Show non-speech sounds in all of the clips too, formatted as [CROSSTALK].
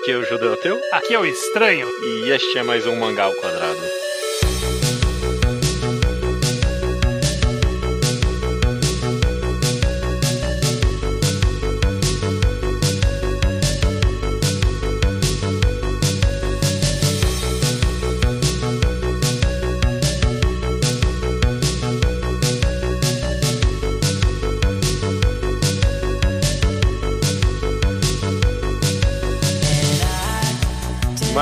Aqui é o Judeu Ateu Aqui é o Estranho. e este é mais um Mangá ao Quadrado.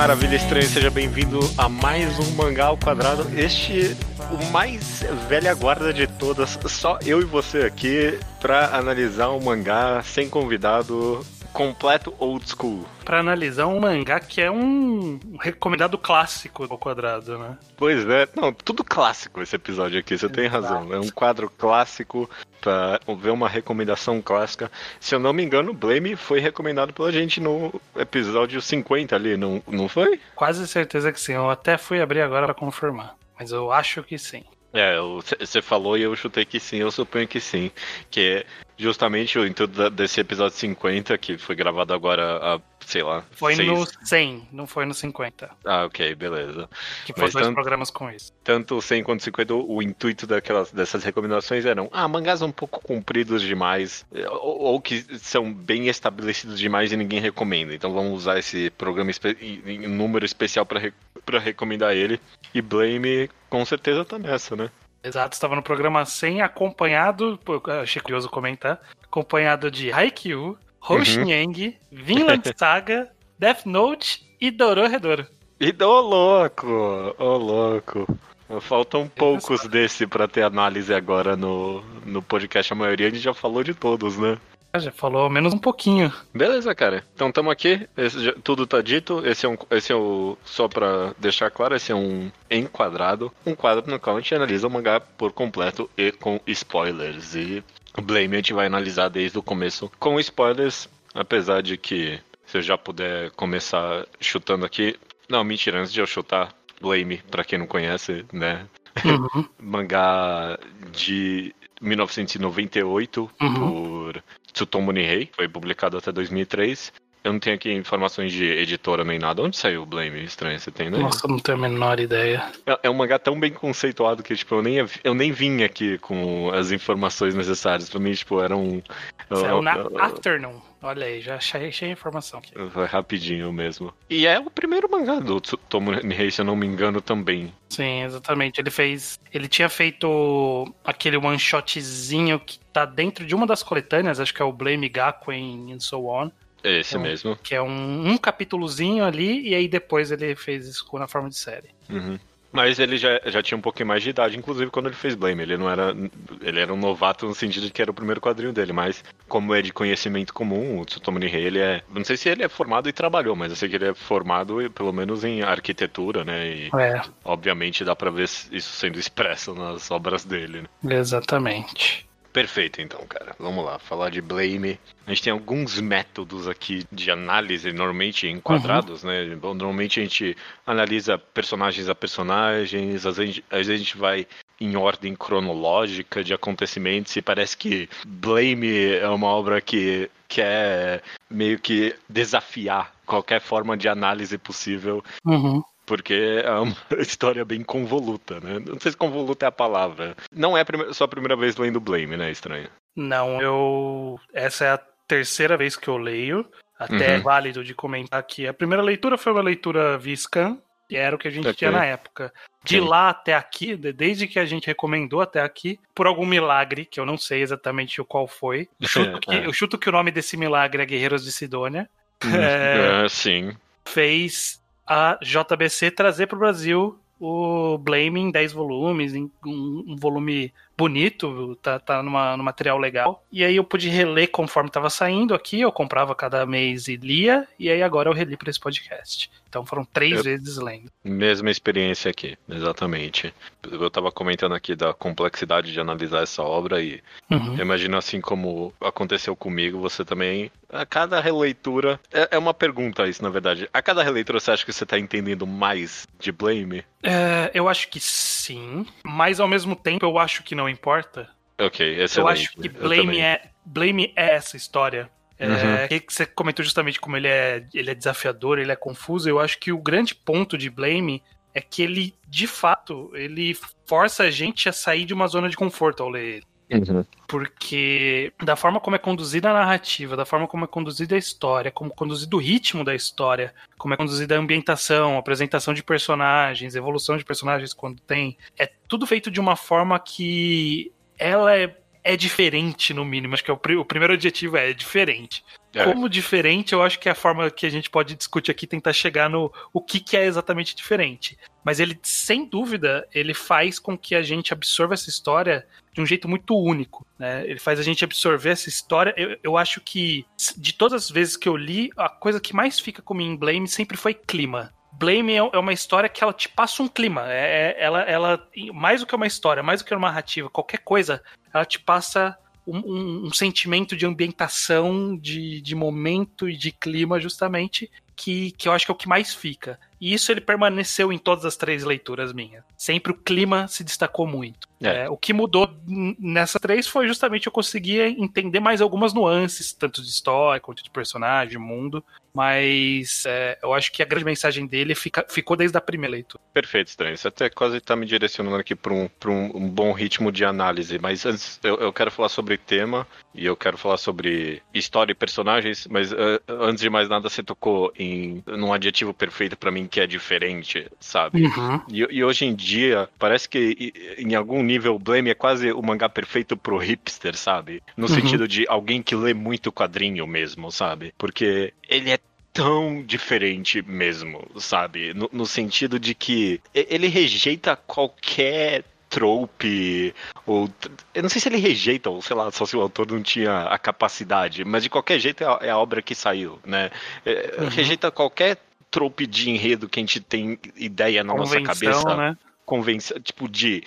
Maravilha, estranho, seja bem-vindo a mais um Mangá ao Quadrado. Este, o mais velha guarda de todas, só eu e você aqui pra analisar um mangá sem convidado, completo old school. Pra analisar um mangá que é um recomendado clássico ao quadrado, né? Pois é, não, tudo clássico esse episódio aqui, você tem razão. É um quadro clássico pra ver uma recomendação clássica. Se eu não me engano, Blame foi recomendado pela gente no episódio 50 ali, não, não foi? Quase certeza que sim. Eu até fui abrir agora pra confirmar. Mas eu acho que sim. É, você falou e eu chutei que sim, eu suponho que sim. Que justamente o intuito desse episódio 50, que foi gravado agora há, sei lá, Foi seis... no 100, não foi no 50. Ah, ok, beleza. Que foi Mas dois tanto- programas com isso. Tanto o 100 quanto o 50, o intuito daquelas, dessas recomendações eram ah, mangás um pouco compridos demais, ou, ou que são bem estabelecidos demais e ninguém recomenda. Então vamos usar esse programa em número especial para re- pra recomendar ele. E Blame com certeza tá nessa, né? Exato, estava no programa 100 acompanhado, achei curioso comentar, acompanhado de Haikyuu, Hoshinyang, Vinland [LAUGHS] Saga, Death Note e Dororedoro. E ô louco, ô louco. Faltam poucos desse pra ter análise agora no, no podcast. A maioria a gente já falou de todos, né? Ah, Já falou menos um pouquinho. Beleza, cara. Então tamo aqui. Esse tudo tá dito. Esse é um. Esse é o. Só pra deixar claro, esse é um enquadrado. Um quadro no qual a gente analisa o mangá por completo e com spoilers. E o Blame a gente vai analisar desde o começo com spoilers. Apesar de que, se eu já puder começar chutando aqui. Não, mentira, antes de eu chutar, Blame, pra quem não conhece, né? Uhum. [LAUGHS] mangá de 1998 Uhum. por Tsutomu Nihei, foi publicado até 2003. Eu não tenho aqui informações de editora nem nada. Onde saiu o Blame? Estranho, você tem, né? Nossa, eu não tenho a menor ideia. É, é um mangá tão bem conceituado que, tipo, eu nem, eu nem vim aqui com as informações necessárias. Pra mim, tipo, era um... Saiu na uh, uh, Afternoon. Olha aí, já achei, achei a informação aqui. Foi rapidinho mesmo. E é o primeiro mangá do Tsutomu Nihei, se eu não me engano, também. Sim, exatamente. Ele fez. Ele tinha feito aquele one shotzinho que tá dentro de uma das coletâneas, acho que é o Blame Gakuen and so on. É esse Então, mesmo. Que é um, um capítulozinho ali, e aí depois ele fez isso na forma de série. Uhum. Mas ele já, já tinha um pouquinho mais de idade, inclusive quando ele fez Blame. Ele não era. Ele era um novato no sentido de que era o primeiro quadrinho dele, mas como é de conhecimento comum, o Tsutomu Nihei, ele é. Não sei se ele é formado e trabalhou, mas eu sei que ele é formado pelo menos em arquitetura, né? E É, obviamente dá pra ver isso sendo expresso nas obras dele, né? exatamente. Perfeito, então, cara. Vamos lá, falar de Blame. A gente tem alguns métodos aqui de análise, normalmente enquadrados, né? Bom, Normalmente a gente analisa personagens a personagens, às vezes, às vezes a gente vai em ordem cronológica de acontecimentos e parece que Blame é uma obra que quer meio que desafiar qualquer forma de análise possível Uhum. Porque é uma [LAUGHS] história bem convoluta, né? Não sei se convoluta é a palavra. Não é a prime- só a primeira vez lendo Blame, né, estranho? Não, eu. Essa é a terceira vez que eu leio. Até é Uhum. válido de comentar que a primeira leitura foi uma leitura via scan, e era o que a gente Ok. tinha na época. De lá até aqui, de- desde que a gente recomendou até aqui, por algum milagre, que eu não sei exatamente o qual foi. [LAUGHS] Eu chuto, que, É. eu chuto que o nome desse milagre é Guerreiros de Sidônia. É, É, sim. fez a JBC trazer para o Brasil o Blame em 10 volumes, um, um volume bonito, tá, tá numa, num material legal. E aí eu pude reler conforme estava saindo aqui, eu comprava cada mês e lia, e aí agora eu reli para esse podcast. Então foram três Eu- vezes lendo. Mesma experiência aqui, exatamente. Eu tava comentando aqui da complexidade de analisar essa obra e Uhum. imagino assim como aconteceu comigo, você também. A cada releitura. É, é uma pergunta isso, na verdade. A cada releitura você acha que você tá entendendo mais de Blame? É, eu acho que sim, mas ao mesmo tempo eu acho que não importa. Ok, excelente. Eu acho que Eu Blame é, Blame é essa história. É, uhum. que você comentou justamente como ele é, ele é desafiador, ele é confuso. Eu acho que o grande ponto de Blame é que ele, de fato, ele força a gente a sair de uma zona de conforto ao ler ele. Uhum. Porque da forma como é conduzida a narrativa, da forma como é conduzida a história, como é conduzido o ritmo da história, como é conduzida a ambientação, a apresentação de personagens, evolução de personagens quando tem, é tudo feito de uma forma que ela é é diferente, no mínimo. Acho que é o, o primeiro adjetivo é, é diferente. É. Como diferente, eu acho que é a forma que a gente pode discutir aqui, tentar chegar no o que, que é exatamente diferente. Mas ele, sem dúvida, ele faz com que a gente absorva essa história de um jeito muito único. Né? Ele faz a gente absorver essa história. Eu, eu acho que, de todas as vezes que eu li, a coisa que mais fica comigo em Blame sempre foi clima. Blame é, é uma história que ela te passa um clima. É, é, ela, ela, mais do que uma história, mais do que uma narrativa, qualquer coisa, ela te passa um, um, sentimento de ambientação, de, de momento e de clima, justamente, que, que eu acho que é o que mais fica. E isso ele permaneceu em todas as três leituras minhas. Sempre o clima se destacou muito. É. É, o que mudou nessa três foi justamente eu conseguir entender mais algumas nuances, tanto de história quanto de personagem, mundo, mas é, eu acho que a grande mensagem dele fica, ficou desde a primeira leitura. Perfeito, Estranho. Você até quase está me direcionando aqui para um, um, um, bom ritmo de análise, mas antes eu, eu, quero falar sobre tema e eu quero falar sobre história e personagens, mas uh, antes de mais nada você tocou em num adjetivo perfeito para mim que é diferente, sabe? Uhum. E, e, hoje em dia parece que em algum nível o Blame é quase o mangá perfeito pro hipster, sabe? No uhum. sentido de alguém que lê muito quadrinho mesmo, sabe? Porque ele é tão diferente mesmo, sabe? No, no, sentido de que ele rejeita qualquer trope, ou. Eu não sei se ele rejeita, ou sei lá, só se o autor não tinha a capacidade, mas de qualquer jeito é a, é a obra que saiu, né? É, uhum. Rejeita qualquer trope de enredo que a gente tem ideia na Convenção, nossa cabeça. Né? Convenção, tipo, de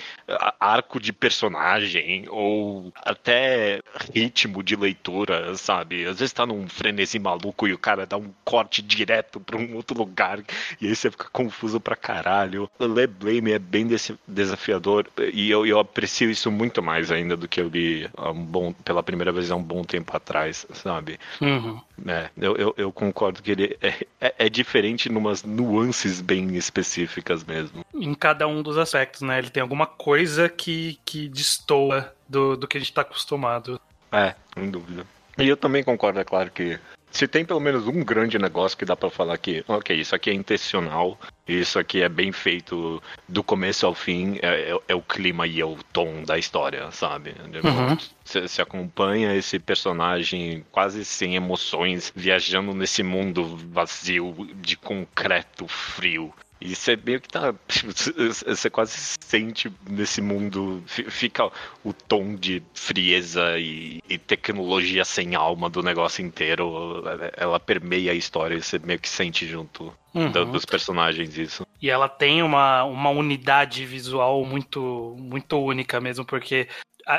arco de personagem ou até ritmo de leitura, sabe? Às vezes tá num frenesi maluco e o cara dá um corte direto pra um outro lugar e aí você fica confuso pra caralho. O Le Blame é bem desafiador e eu, eu aprecio isso muito mais ainda do que eu li um bom, pela primeira vez há um bom tempo atrás, sabe? Uhum. É, eu, eu, eu, concordo que ele é, é, é diferente numas nuances bem específicas mesmo. Em cada um dos dos aspectos, né? Ele tem alguma coisa que, que destoa do, do que a gente tá acostumado. É, sem dúvida. E eu também concordo, é claro que se tem pelo menos um grande negócio que dá para falar que, ok, isso aqui é intencional, isso aqui é bem feito do começo ao fim, é, é, é o clima e é o tom da história, sabe? Uhum. Você, você acompanha esse personagem quase sem emoções, viajando nesse mundo vazio de concreto frio. E você meio que tá. [LAUGHS] Você quase sente nesse mundo. Fica o tom de frieza e, e, tecnologia sem alma do negócio inteiro. Ela permeia a história e você meio que sente junto uhum. dos personagens isso. E ela tem uma, uma unidade visual muito, muito única mesmo, porque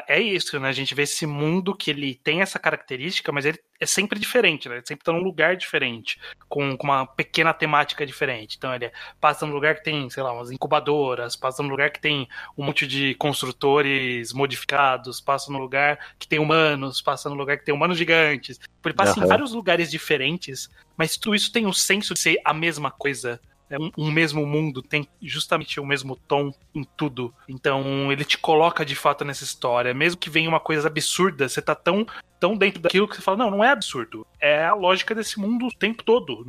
é isso, né? A gente vê esse mundo que ele tem essa característica, mas ele é sempre diferente, né? Ele sempre tá num lugar diferente, com, com uma pequena temática diferente. Então ele passa num lugar que tem, sei lá, umas incubadoras, passa num lugar que tem um monte de construtores modificados, passa num lugar que tem humanos, passa num lugar que tem humanos gigantes. Ele passa uhum. em vários lugares diferentes, mas tudo isso tem o um senso de ser a mesma coisa é um, um, mesmo mundo, tem justamente o mesmo tom em tudo. Então ele te coloca de fato nessa história. Mesmo que venha uma coisa absurda, você tá tão, tão dentro daquilo que você fala, não, não é absurdo. É a lógica desse mundo o tempo todo.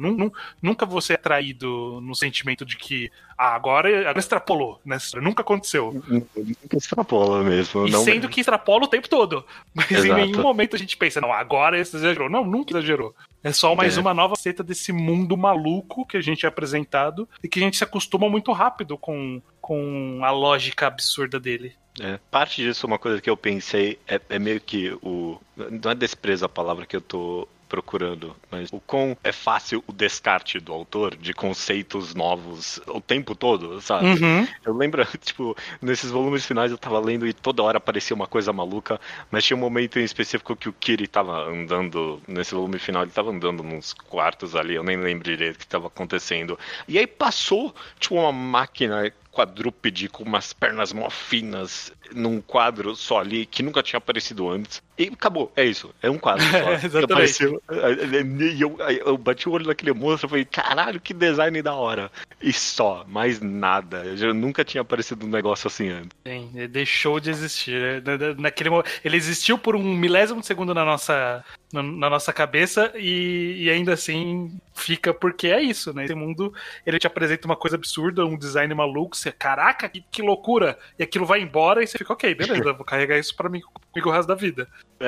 Nunca você é traído no sentimento de que ah, agora, agora extrapolou, né? Nunca aconteceu. Nunca extrapola mesmo. E não sendo que extrapola o tempo todo. Mas Exato. em nenhum momento a gente pensa, não, agora exagerou. Não, nunca exagerou. É só mais é. uma nova seta desse mundo maluco que a gente é apresentado e que a gente se acostuma muito rápido com, com a lógica absurda dele. É, parte disso, uma coisa que eu pensei é, é meio que o. Não é desprezo a palavra que eu tô procurando, mas o quão é fácil o descarte do autor de conceitos novos o tempo todo, sabe? Uhum. Eu lembro, [LAUGHS] tipo, nesses volumes finais eu tava lendo e toda hora aparecia uma coisa maluca, mas tinha um momento em específico que o Kiri tava andando, nesse volume final, ele tava andando nos quartos ali, eu nem lembro direito o que tava acontecendo. E aí passou, tipo, uma máquina quadrúpede com umas pernas mó finas num quadro só ali que nunca tinha aparecido antes. E acabou, é isso. É um quadro [LAUGHS] só. É, exatamente. Apareceu, e eu, eu bati o olho naquele monstro e falei, caralho, que design da hora. E só, mais nada. Eu nunca tinha aparecido um negócio assim antes. Sim, deixou de existir. né? Naquele, mo- ele existiu por um milésimo de segundo na nossa, na nossa cabeça e, e ainda assim fica porque é isso, né? Esse mundo, ele te apresenta uma coisa absurda, um design maluco, você, caraca, que, que loucura! E aquilo vai embora e você fica, ok, beleza, vou carregar isso pra mim comigo o resto da vida. [LAUGHS]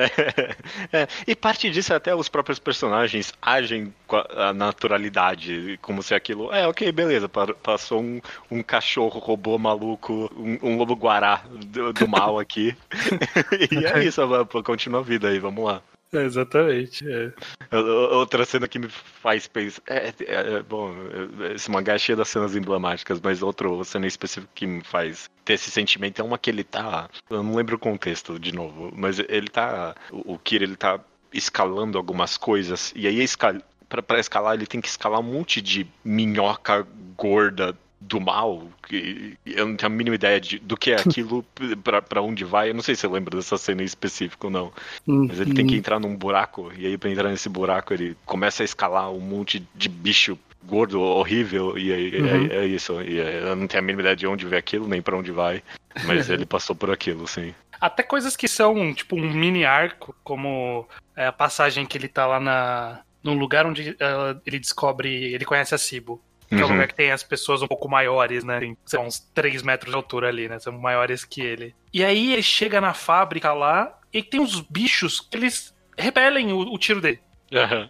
É, e parte disso é até os próprios personagens agem com a, naturalidade, como se aquilo. É, ok, beleza, pa- passou um, um cachorro robô maluco, um, um lobo guará do, do mal aqui. [LAUGHS] e é isso, continua a vida aí, vamos lá. É, exatamente. é. Outra cena que me faz pensar. É, é, é, bom, esse mangá é cheio das cenas emblemáticas, mas outra cena específica que me faz ter esse sentimento é uma que ele tá. Eu não lembro o contexto de novo, mas ele tá. O Kira ele tá escalando algumas coisas, e aí escal... pra escalar ele tem que escalar um monte de minhoca gorda do mal, que eu não tenho a mínima ideia de, do que é aquilo, [LAUGHS] pra, pra onde vai. Eu não sei se você lembra dessa cena em específico ou não. Mas ele tem que entrar num buraco, e aí pra entrar nesse buraco ele começa a escalar um monte de bicho gordo, horrível, e aí Uhum. é, é isso. E é- eu não tenho a mínima ideia de onde vê aquilo, nem pra onde vai. Mas [LAUGHS] ele passou por aquilo, sim. Até coisas que são, tipo, um mini arco, como é, a passagem que ele tá lá na, num lugar onde eh, ele descobre. Ele conhece a Cibo. Que é um Uhum. lugar que tem as pessoas um pouco maiores, né? Tem sei lá, uns 3 metros de altura ali, né? São maiores que ele. E aí ele chega na fábrica lá e tem uns bichos que eles repelem o, o tiro dele.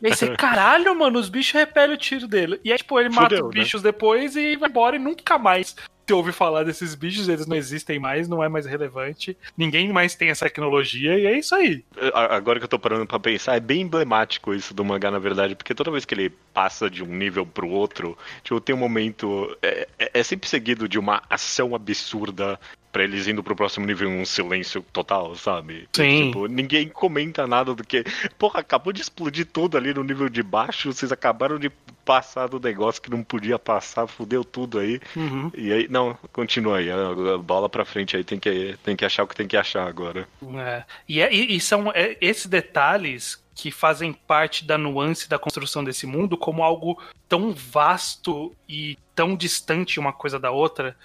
E aí você, caralho, mano, os bichos repelem o tiro dele. E aí, tipo, ele mata Fudeu, os né? bichos depois e vai embora e nunca mais se ouve falar desses bichos, eles não existem mais, não é mais relevante. Ninguém mais tem essa tecnologia e é isso aí. A- Agora que eu tô parando pra pensar, é bem emblemático isso do mangá, na verdade, porque toda vez que ele passa de um nível pro outro, tipo, tem um momento. É, é- é sempre seguido de uma ação absurda pra eles indo pro próximo nível um silêncio total, sabe? Sim. Tipo, ninguém comenta nada do que. Porra, acabou de explodir tudo ali no nível de baixo, vocês acabaram de passar do negócio que não podia passar, fudeu tudo aí. Uhum. E aí, não, continua aí, a a bola pra frente aí, tem que, tem que achar o que tem que achar agora. É. E, é- e- e são é, esses detalhes que fazem parte da nuance da construção desse mundo como algo tão vasto e tão distante uma coisa da outra,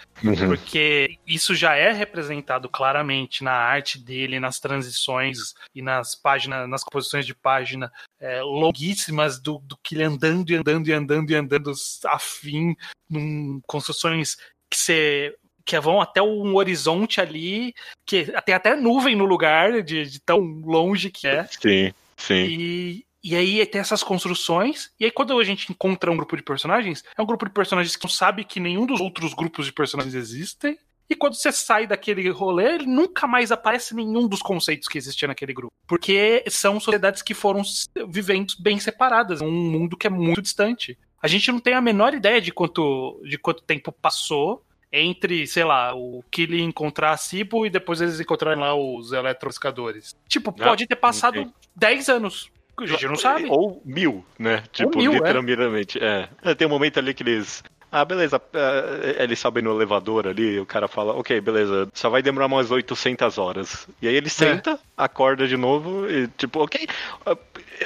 porque isso já é representado claramente na arte dele, nas transições e nas páginas, nas composições de página é, longuíssimas do, do que ele andando e andando e andando e andando afim, num construções que você que vão até um horizonte ali, que tem até nuvem no lugar de, de tão longe que é. Sim, sim. E, e aí tem essas construções. E aí, quando a gente encontra um grupo de personagens, é um grupo de personagens que não sabe que nenhum dos outros grupos de personagens existem. E quando você sai daquele rolê, ele nunca mais aparece nenhum dos conceitos que existia naquele grupo. Porque são sociedades que foram vivendo bem separadas, um mundo que é muito distante. A gente não tem a menor ideia de quanto, de quanto tempo passou entre, sei lá, o Killy encontrar a Cibo e depois eles encontrarem lá os eletroscadores. Tipo, Ah, pode ter passado entendi. 10 anos. A gente não sabe. Ou mil, né? Tipo, mil, é. literalmente. É. É, Tem um momento ali que eles. Ah, beleza. é, Eles sobem no elevador ali, o cara fala, ok, beleza, só vai demorar umas 800 horas. E aí ele senta, acorda de novo e tipo, ok.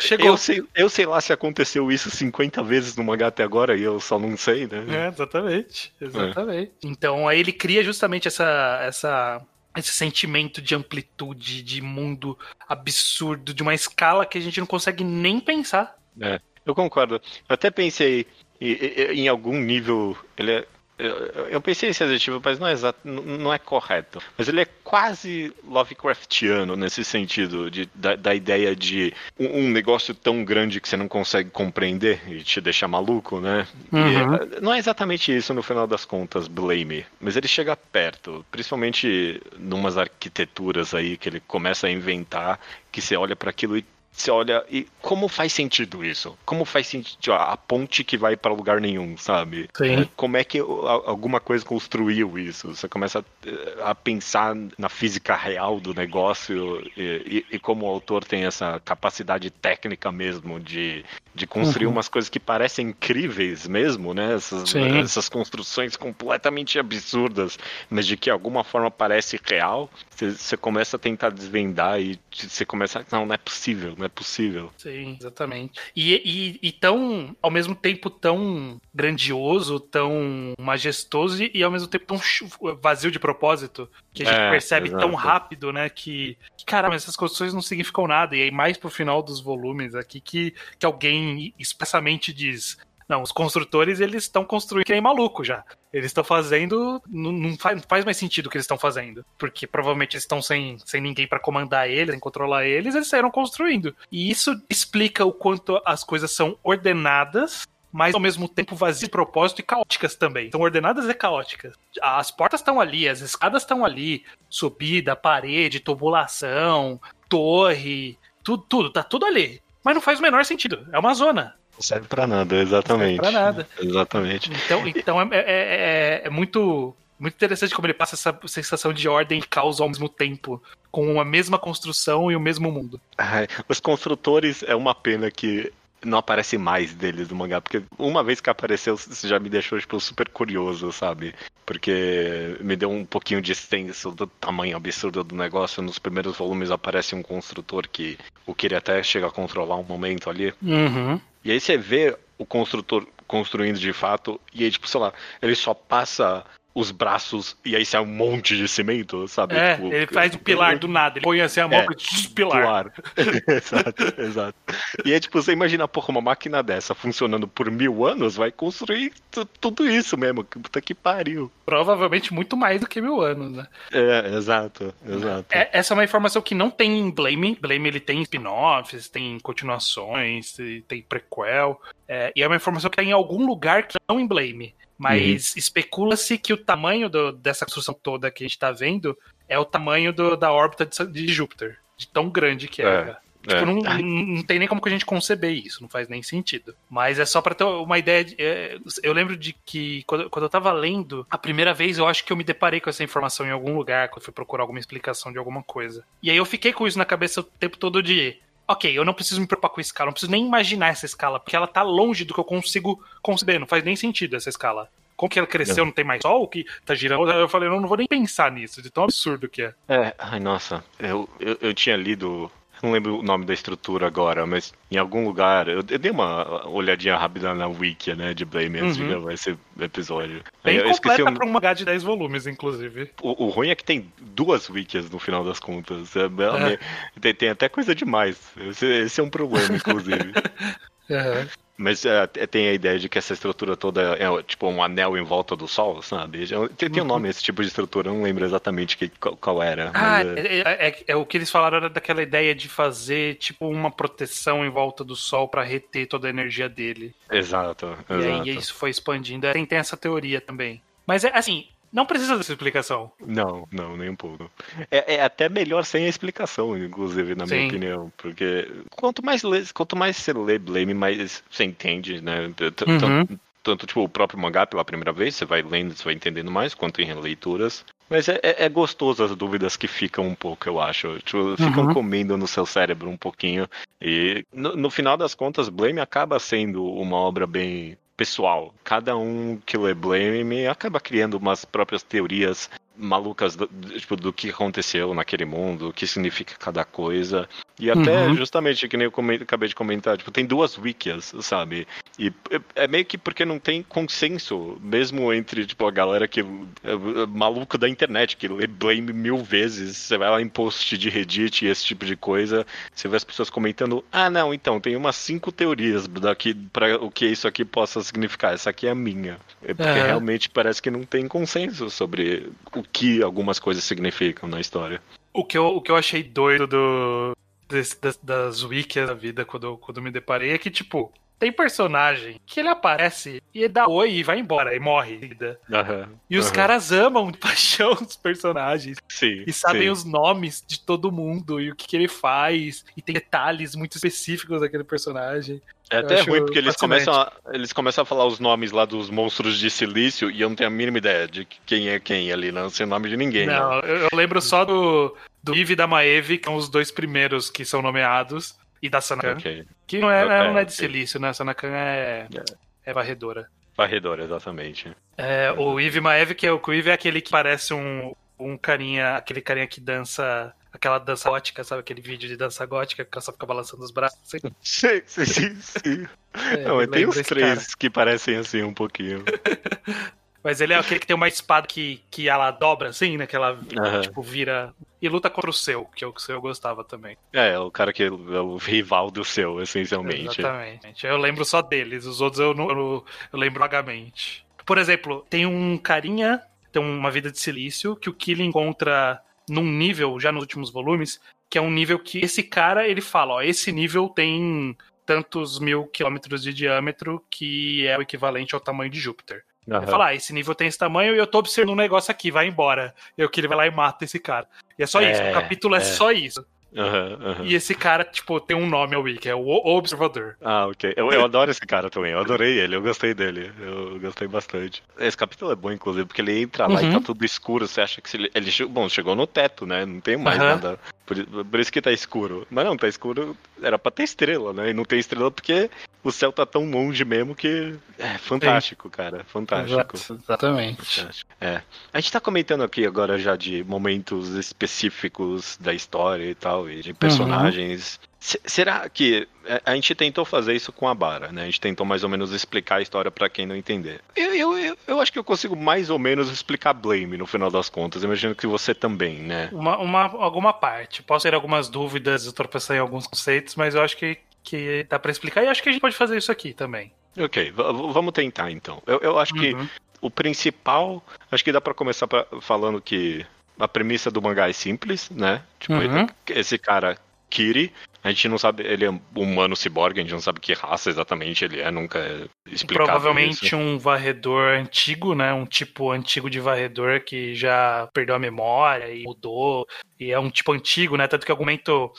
Chegou. Eu sei, eu sei lá se aconteceu isso 50 vezes no mangá até agora e eu só não sei, né? É, exatamente. Exatamente. Então aí ele cria justamente essa, essa, esse sentimento de amplitude, de mundo absurdo, de uma escala que a gente não consegue nem pensar. É, eu concordo. Eu até pensei e- e- em algum nível. Ele é. Eu pensei nesse adjetivo, mas não é, exato, não é correto. Mas ele é quase Lovecraftiano nesse sentido, de, da, da ideia de um, um negócio tão grande que você não consegue compreender e te deixa maluco, né? E, Uhum. eh, não é exatamente isso no final das contas, Blame, mas ele chega perto, principalmente numas arquiteturas aí que ele começa a inventar, que você olha para aquilo e você olha e como faz sentido isso? Como faz sentido a ponte que vai para lugar nenhum, sabe? Sim. Como é que alguma coisa construiu isso? Você começa a, a pensar na física real do negócio e, e, e, como o autor tem essa capacidade técnica mesmo de, de construir uhum. umas coisas que parecem incríveis mesmo, né? Essas, essas construções completamente absurdas, mas de que alguma forma parece real, você começa a tentar desvendar e você começa a. Não, não é possível, não é possível. Sim, exatamente. E, e, e tão, ao mesmo tempo, tão grandioso, tão majestoso e, ao mesmo tempo tão vazio de propósito, que a gente é, percebe exato. tão rápido, né? Que, que, caramba, essas construções não significam nada. E aí, mais pro final dos volumes aqui, que, que alguém expressamente diz. Não, os construtores eles estão construindo que nem maluco já. Eles estão fazendo. Não, não, faz, não, faz, mais sentido o que eles estão fazendo. Porque provavelmente eles estão sem, sem ninguém para comandar eles, sem controlar eles, eles saíram construindo. E isso explica o quanto as coisas são ordenadas mas ao mesmo tempo vazias de propósito e caóticas também. São ordenadas e caóticas. As portas estão ali, as escadas estão ali, subida, parede, tubulação, torre, tudo, tudo, tá tudo ali. Mas não faz o menor sentido. É uma zona. Não serve pra nada, exatamente. Não serve pra nada. Exatamente. Então, então é, é, é, é muito muito interessante como ele passa essa sensação de ordem e caos ao mesmo tempo, com a mesma construção e o mesmo mundo. Ai, os construtores é uma pena que não aparece mais deles no mangá, porque uma vez que apareceu, já me deixou tipo, super curioso, sabe? Porque me deu um pouquinho de senso do tamanho absurdo do negócio. Nos primeiros volumes aparece um construtor que o queria até chegar a controlar um momento ali. Uhum. E aí você vê o construtor construindo de fato, e aí, tipo, sei lá, ele só passa os braços e aí sai um monte de cimento, sabe? É, tipo, ele faz o pilar do nada, ele põe assim a mão é, e pilar. [LAUGHS] exato, exato. E é tipo, você imagina, porra, uma máquina dessa funcionando por mil anos vai construir tudo isso mesmo, puta que pariu. Provavelmente muito mais do que mil anos, né? É, exato, exato. É, essa é uma informação que não tem em Blame. Blame ele tem spin-offs, tem continuações, tem prequel, é, e é uma informação que tá em algum lugar que não em Blame. Mas uhum. especula-se que o tamanho do, dessa construção toda que a gente está vendo é o tamanho do, da órbita de, de, Júpiter, de tão grande que é. é. Tipo, é. [LAUGHS] Não, não, tem nem como que a gente conceber isso, não faz nem sentido. Mas é só para ter uma ideia. De, é, eu lembro de que quando, quando eu tava lendo, a primeira vez eu acho que eu me deparei com essa informação em algum lugar, quando fui procurar alguma explicação de alguma coisa. E aí eu fiquei com isso na cabeça o tempo todo de ok, eu não preciso me preocupar com a escala, não preciso nem imaginar essa escala, porque ela tá longe do que eu consigo conceber, não faz nem sentido essa escala. Como que ela cresceu, não, não tem mais sol, que tá girando? Eu falei, eu não vou nem pensar nisso, de tão absurdo que é. É, ai, nossa, eu, eu, eu tinha lido não lembro o nome da estrutura agora, mas em algum lugar. Eu, eu dei uma olhadinha rápida na wiki, né, de Blame antes uhum. de gravar esse episódio. Bem eu completa um... pra um mangá de 10 volumes, inclusive. O, o, ruim é que tem duas wikis no final das contas. É, é. Tem, tem, até coisa demais. Esse, esse é um problema, inclusive. uhum. [LAUGHS] Mas é, tem a ideia de que essa estrutura toda é tipo um anel em volta do Sol, sabe? Tem, tem um nome esse tipo de estrutura, eu não lembro exatamente que, qual, qual era. Ah, é... É, é... é... o que eles falaram era daquela ideia de fazer tipo uma proteção em volta do Sol para reter toda a energia dele. Exato, e exato. aí isso foi expandindo. Tem, tem essa teoria também. Mas é assim, não precisa dessa explicação. Não, não, nem um pouco. É, é até melhor sem a explicação, inclusive, na Sim. minha opinião. Porque quanto mais, lê, quanto mais você lê Blame, mais você entende, né? Uhum. Tanto, tanto, tipo, o próprio mangá pela primeira vez, você vai lendo, você vai entendendo mais, quanto em leituras. Mas é, é, é gostoso as dúvidas que ficam um pouco, eu acho. Tipo, ficam uhum. comendo no seu cérebro um pouquinho. E no, no final das contas, Blame acaba sendo uma obra bem pessoal. Cada um que lê Blame acaba criando umas próprias teorias malucas do, tipo, do que aconteceu naquele mundo, o que significa cada coisa. E até, uhum. justamente, que nem eu acabei de comentar, tipo, tem duas wikias, sabe? E é, é meio que porque não tem consenso, mesmo entre, tipo, a galera que... É, é, maluco da internet, que lê Blame mil vezes, você vai lá em post de Reddit e esse tipo de coisa, você vê as pessoas comentando, ah, não, então, tem umas cinco teorias daqui para o que isso aqui possa significar, essa aqui é a minha. É porque é. realmente parece que não tem consenso sobre o que algumas coisas significam na história. O que eu, o que eu achei doido do, das, das, das wikis da vida quando, quando me deparei é que, tipo, Tem personagem que ele aparece e ele dá oi e vai embora e morre. Uhum, e os uhum. caras amam de [LAUGHS] paixão os personagens. Sim, E sabem sim. os nomes de todo mundo e o que, que ele faz. E tem detalhes muito específicos daquele personagem. É até ruim porque eles começam, a, eles começam a falar os nomes lá dos monstros de silício e eu não tenho a mínima ideia de quem é quem ali, não sei o nome de ninguém. Não, Não. eu, eu lembro só do, do Eve e da Maeve, que são os dois primeiros que são nomeados. E da Sanakan. Ok. Que não é, não é de ok. silício, né? A Sanakan é, é varredora. Varredor, exatamente. É, o Eve Maeve, que é o Eve é aquele que parece um, um carinha, aquele carinha que dança aquela dança gótica, sabe? Aquele vídeo de dança gótica que ela só fica balançando os braços. Assim. [LAUGHS] Sim, sim, sim. sim. [LAUGHS] É, não, tem os três cara. que parecem assim um pouquinho. [LAUGHS] Mas ele é aquele que tem uma espada que, que ela dobra assim, né? Que ela Aham. tipo vira e luta contra o seu, que é o que eu gostava também. É, é o cara que é o rival do seu, essencialmente. Exatamente. Eu lembro só deles, os outros eu, não, eu, eu lembro vagamente. Por exemplo, tem um carinha, tem uma vida de silício, que o Killing encontra num nível, já nos últimos volumes, que é um nível que esse cara, ele fala, ó, esse nível tem tantos mil quilômetros de diâmetro, que é o equivalente ao tamanho de Júpiter. Ele Aham. fala, ah, esse nível tem esse tamanho e eu tô observando um negócio aqui, vai embora. E o Killing vai lá e mata esse cara. E é só É, isso, o capítulo é, é. só isso. Aham, aham. E esse cara, tipo, tem um nome ao wiki, é o Observador. Ah, ok. Eu, eu adoro esse cara também. Eu adorei ele, eu gostei dele. Eu gostei bastante. Esse capítulo é bom, inclusive, porque ele entra lá Uhum. e tá tudo escuro. Você acha que se ele, ele. Bom, chegou no teto, né? Não tem mais nada. Por, por isso que tá escuro. Mas não, tá escuro. Era pra ter estrela, né? E não tem estrela porque o céu tá tão longe mesmo que. É fantástico, cara. Fantástico. Exato, exatamente. Fantástico. É. A gente tá comentando aqui agora já de momentos específicos da história e tal, e de personagens. Se- Será que é, a gente tentou fazer isso com a Bara, né? A gente tentou mais ou menos explicar a história pra quem não entender. Eu, eu, eu, eu acho que eu consigo mais ou menos explicar Blame no final das contas. Imagino que você também, né? Uma, uma, alguma parte. Posso ter algumas dúvidas, eu tropeçar em alguns conceitos, mas eu acho que, que dá pra explicar e acho que a gente pode fazer isso aqui também. Ok, vamos tentar então. Eu, eu acho que Uhum. o principal. Acho que dá pra começar pra- falando que a premissa do mangá é simples, né? Tipo, Uhum. esse cara, Kiri, a gente não sabe, ele é humano ciborgue, a gente não sabe que raça exatamente ele é, nunca é explicado. Provavelmente isso. um varredor antigo, né? Um tipo antigo de varredor que já perdeu a memória e mudou. E é um tipo antigo, né? Tanto que argumento.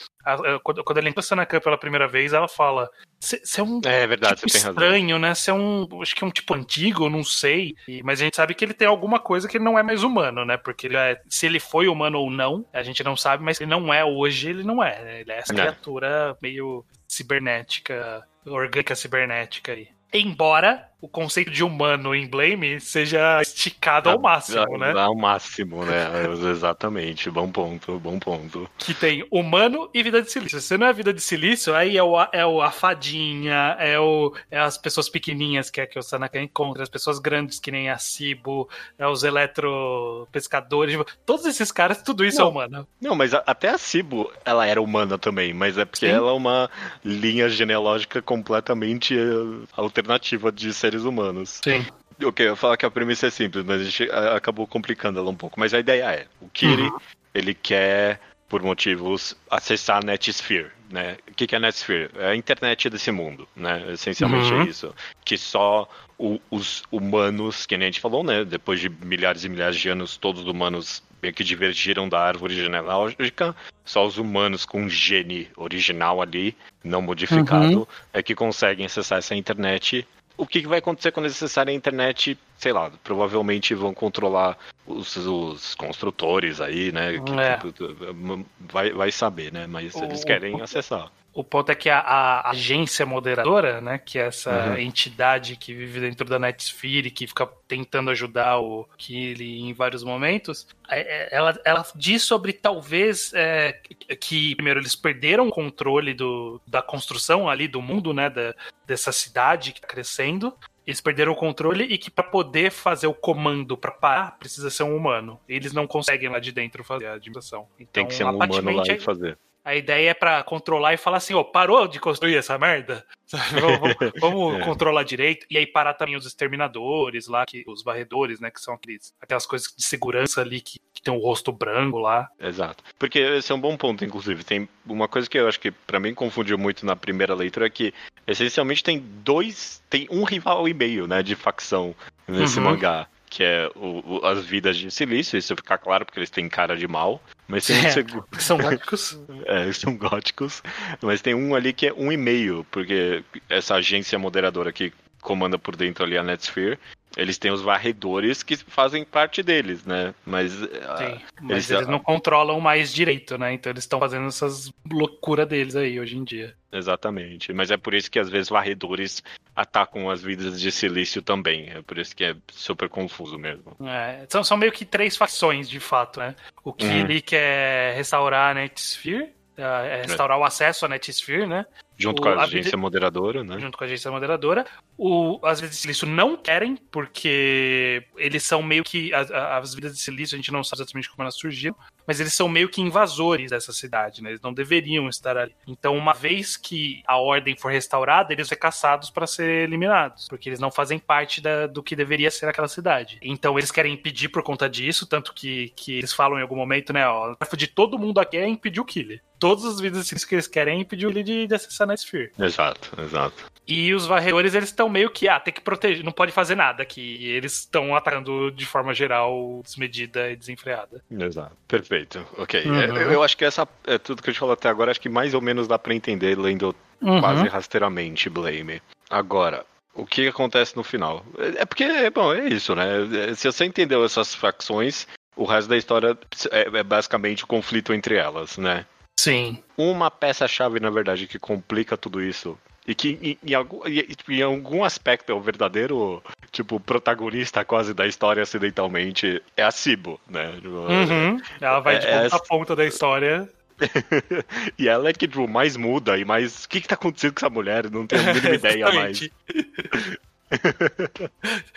Quando quando ele entra na Sanakan pela primeira vez, ela fala: Você é um É verdade, tipo tem razão. estranho, né? Você é um. Acho que é um tipo antigo, não sei. E- mas a gente sabe que ele tem alguma coisa que ele não é mais humano, né? Porque ele é- se ele foi humano ou não, a gente não sabe, mas ele não é hoje, ele não é. né? Ele é essa É. criatura meio cibernética, orgânica cibernética aí. Embora o conceito de humano em Blame seja esticado ao máximo, né? Ao máximo, né? [LAUGHS] Exatamente, bom ponto, bom ponto. que tem humano e vida de silício. Se não é vida de silício, aí é, o, é o, a fadinha, é, o, é as pessoas pequenininhas que é que o Sanaka encontra, as pessoas grandes que nem a Cibo, é os eletropescadores. tipo, Todos esses caras, tudo isso Não. é humano. Não, mas a- até a Cibo, ela era humana também, mas é porque Sim. ela é uma linha genealógica completamente eh, alternativa de seres humanos. Sim. Ok, eu falar que a premissa é simples, mas a gente acabou complicando ela um pouco. Mas a ideia é, o Kiri, Uhum. ele quer, por motivos, acessar a Netsphere, né? O que é a Netsphere? É a internet desse mundo, né? Essencialmente Uhum. é isso. Que só o- os humanos, que nem a gente falou, né? Depois de milhares e milhares de anos, todos os humanos meio que divergiram da árvore genealógica. Só os humanos com gene original ali, não modificado, Uhum. é que conseguem acessar essa internet o que que vai acontecer quando eles acessarem a internet? Sei lá, provavelmente vão controlar os, os construtores aí, né? que- É. que- vai, vai saber, né? Mas eles O- querem acessar. O ponto é que a, a agência moderadora, né, que é essa Uhum. entidade que vive dentro da Netsphere, que fica tentando ajudar o Kili em vários momentos, é- é- ela, ela diz sobre talvez é, que, primeiro, eles perderam o controle do, da construção ali do mundo, né, da, dessa cidade que está crescendo. Eles perderam o controle e que para poder fazer o comando para parar, precisa ser um humano. Eles não conseguem lá de dentro fazer a administração. Então, Tem que ser um humano lá e fazer. A ideia é pra controlar e falar assim, ó, parou de construir essa merda? [LAUGHS] vamos, vamos [LAUGHS] é. controlar direito. E aí parar também os exterminadores lá, que, os varredores, né? Que são aqueles, aquelas coisas de segurança ali que, que tem o um rosto branco lá. Exato. Porque esse é um bom ponto, inclusive. Tem uma coisa que eu acho que para mim confundiu muito na primeira leitura é que essencialmente tem dois. Tem um rival e meio, né? De facção nesse uhum. mangá que é o, o, as vidas de silício, isso fica claro porque eles têm cara de mal. Mas tem é, um segundo. [LAUGHS] São [LAUGHS] góticos. é, são góticos. Mas tem um ali que é um e meio, porque essa agência moderadora que comanda por dentro ali a Netsphere, eles têm os varredores que fazem parte deles, né? Mas, ah, Sim, mas eles, eles, não controlam mais direito, né? Então eles estão fazendo essas loucuras deles aí hoje em dia. Exatamente. Mas é por isso que às vezes varredores atacam as vidas de silício também. É por isso que é super confuso mesmo. É, são, são meio que três facções, de fato, né? O que uhum. ele quer restaurar a Netsphere, é, restaurar é. o acesso à Netsphere, né? Junto o, com a agência a, moderadora, né? Junto com a agência moderadora. O, as vidas de silício não querem, porque eles são meio que. As, as vidas de silício, a gente não sabe exatamente como elas surgiram, mas eles são meio que invasores dessa cidade, né? Eles não deveriam estar ali. Então, uma vez que a ordem for restaurada, eles são caçados para ser eliminados, porque eles não fazem parte da, do que deveria ser aquela cidade. Então, eles querem impedir por conta disso, tanto que, que eles falam em algum momento, né? Ó, de todo mundo aqui é impedir o Killer. Todas as vidas que eles querem é impedir ele de, de acessar na Sphere. Exato, exato. E os varredores, eles estão meio que, ah, tem que proteger, não pode fazer nada aqui. E eles estão atacando de forma geral, desmedida e desenfreada. Exato, perfeito. Ok. Uhum. É, eu, eu, acho que essa é tudo que a gente falou até agora, acho que mais ou menos dá pra entender lendo uhum. quase rasteiramente Blame. Agora, o que acontece no final? É, é porque, bom, é isso, né? É, se você entendeu essas facções, o resto da história é, é basicamente o conflito entre elas, né? Sim. Uma peça-chave, na verdade, que complica tudo isso e que em, em, algum, em, algum aspecto é o verdadeiro, tipo, protagonista quase da história acidentalmente, é a Cibo, né? Uhum. Ela vai de é, ponta a ponta da história. [LAUGHS] e ela é que tipo, mais muda e mais. O que, que tá acontecendo com essa mulher? Não tenho a [LAUGHS] mínima ideia mais. [LAUGHS]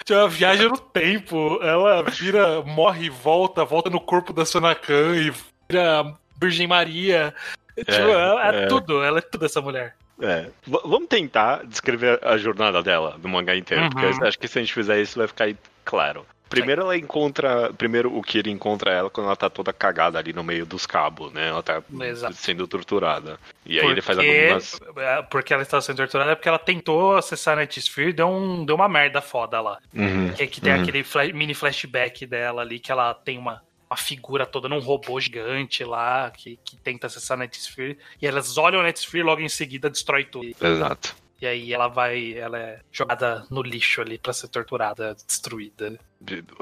Ela viaja no tempo, ela vira, morre e volta, volta no corpo da Sonakan e vira Virgem Maria. É, tipo, ela é, é, tudo, ela é tudo essa mulher. É. vamos tentar descrever a jornada dela no mangá inteiro, uhum. porque acho que se a gente fizer isso vai ficar claro. Primeiro ela encontra. Primeiro o Kira encontra ela quando ela tá toda cagada ali no meio dos cabos, né? Ela tá Exato. sendo torturada. E aí porque, ele faz algumas. É, porque ela está sendo torturada é porque ela tentou acessar a Night Sphere e deu, um, deu uma merda foda lá. Uhum. Que, que tem uhum. aquele flash, mini flashback dela ali que ela tem uma uma figura toda num robô gigante lá que, que tenta acessar a Netsphere. E elas olham a Netsphere e logo em seguida destrói tudo. Exato. E aí ela vai, ela é jogada no lixo ali para ser torturada, destruída.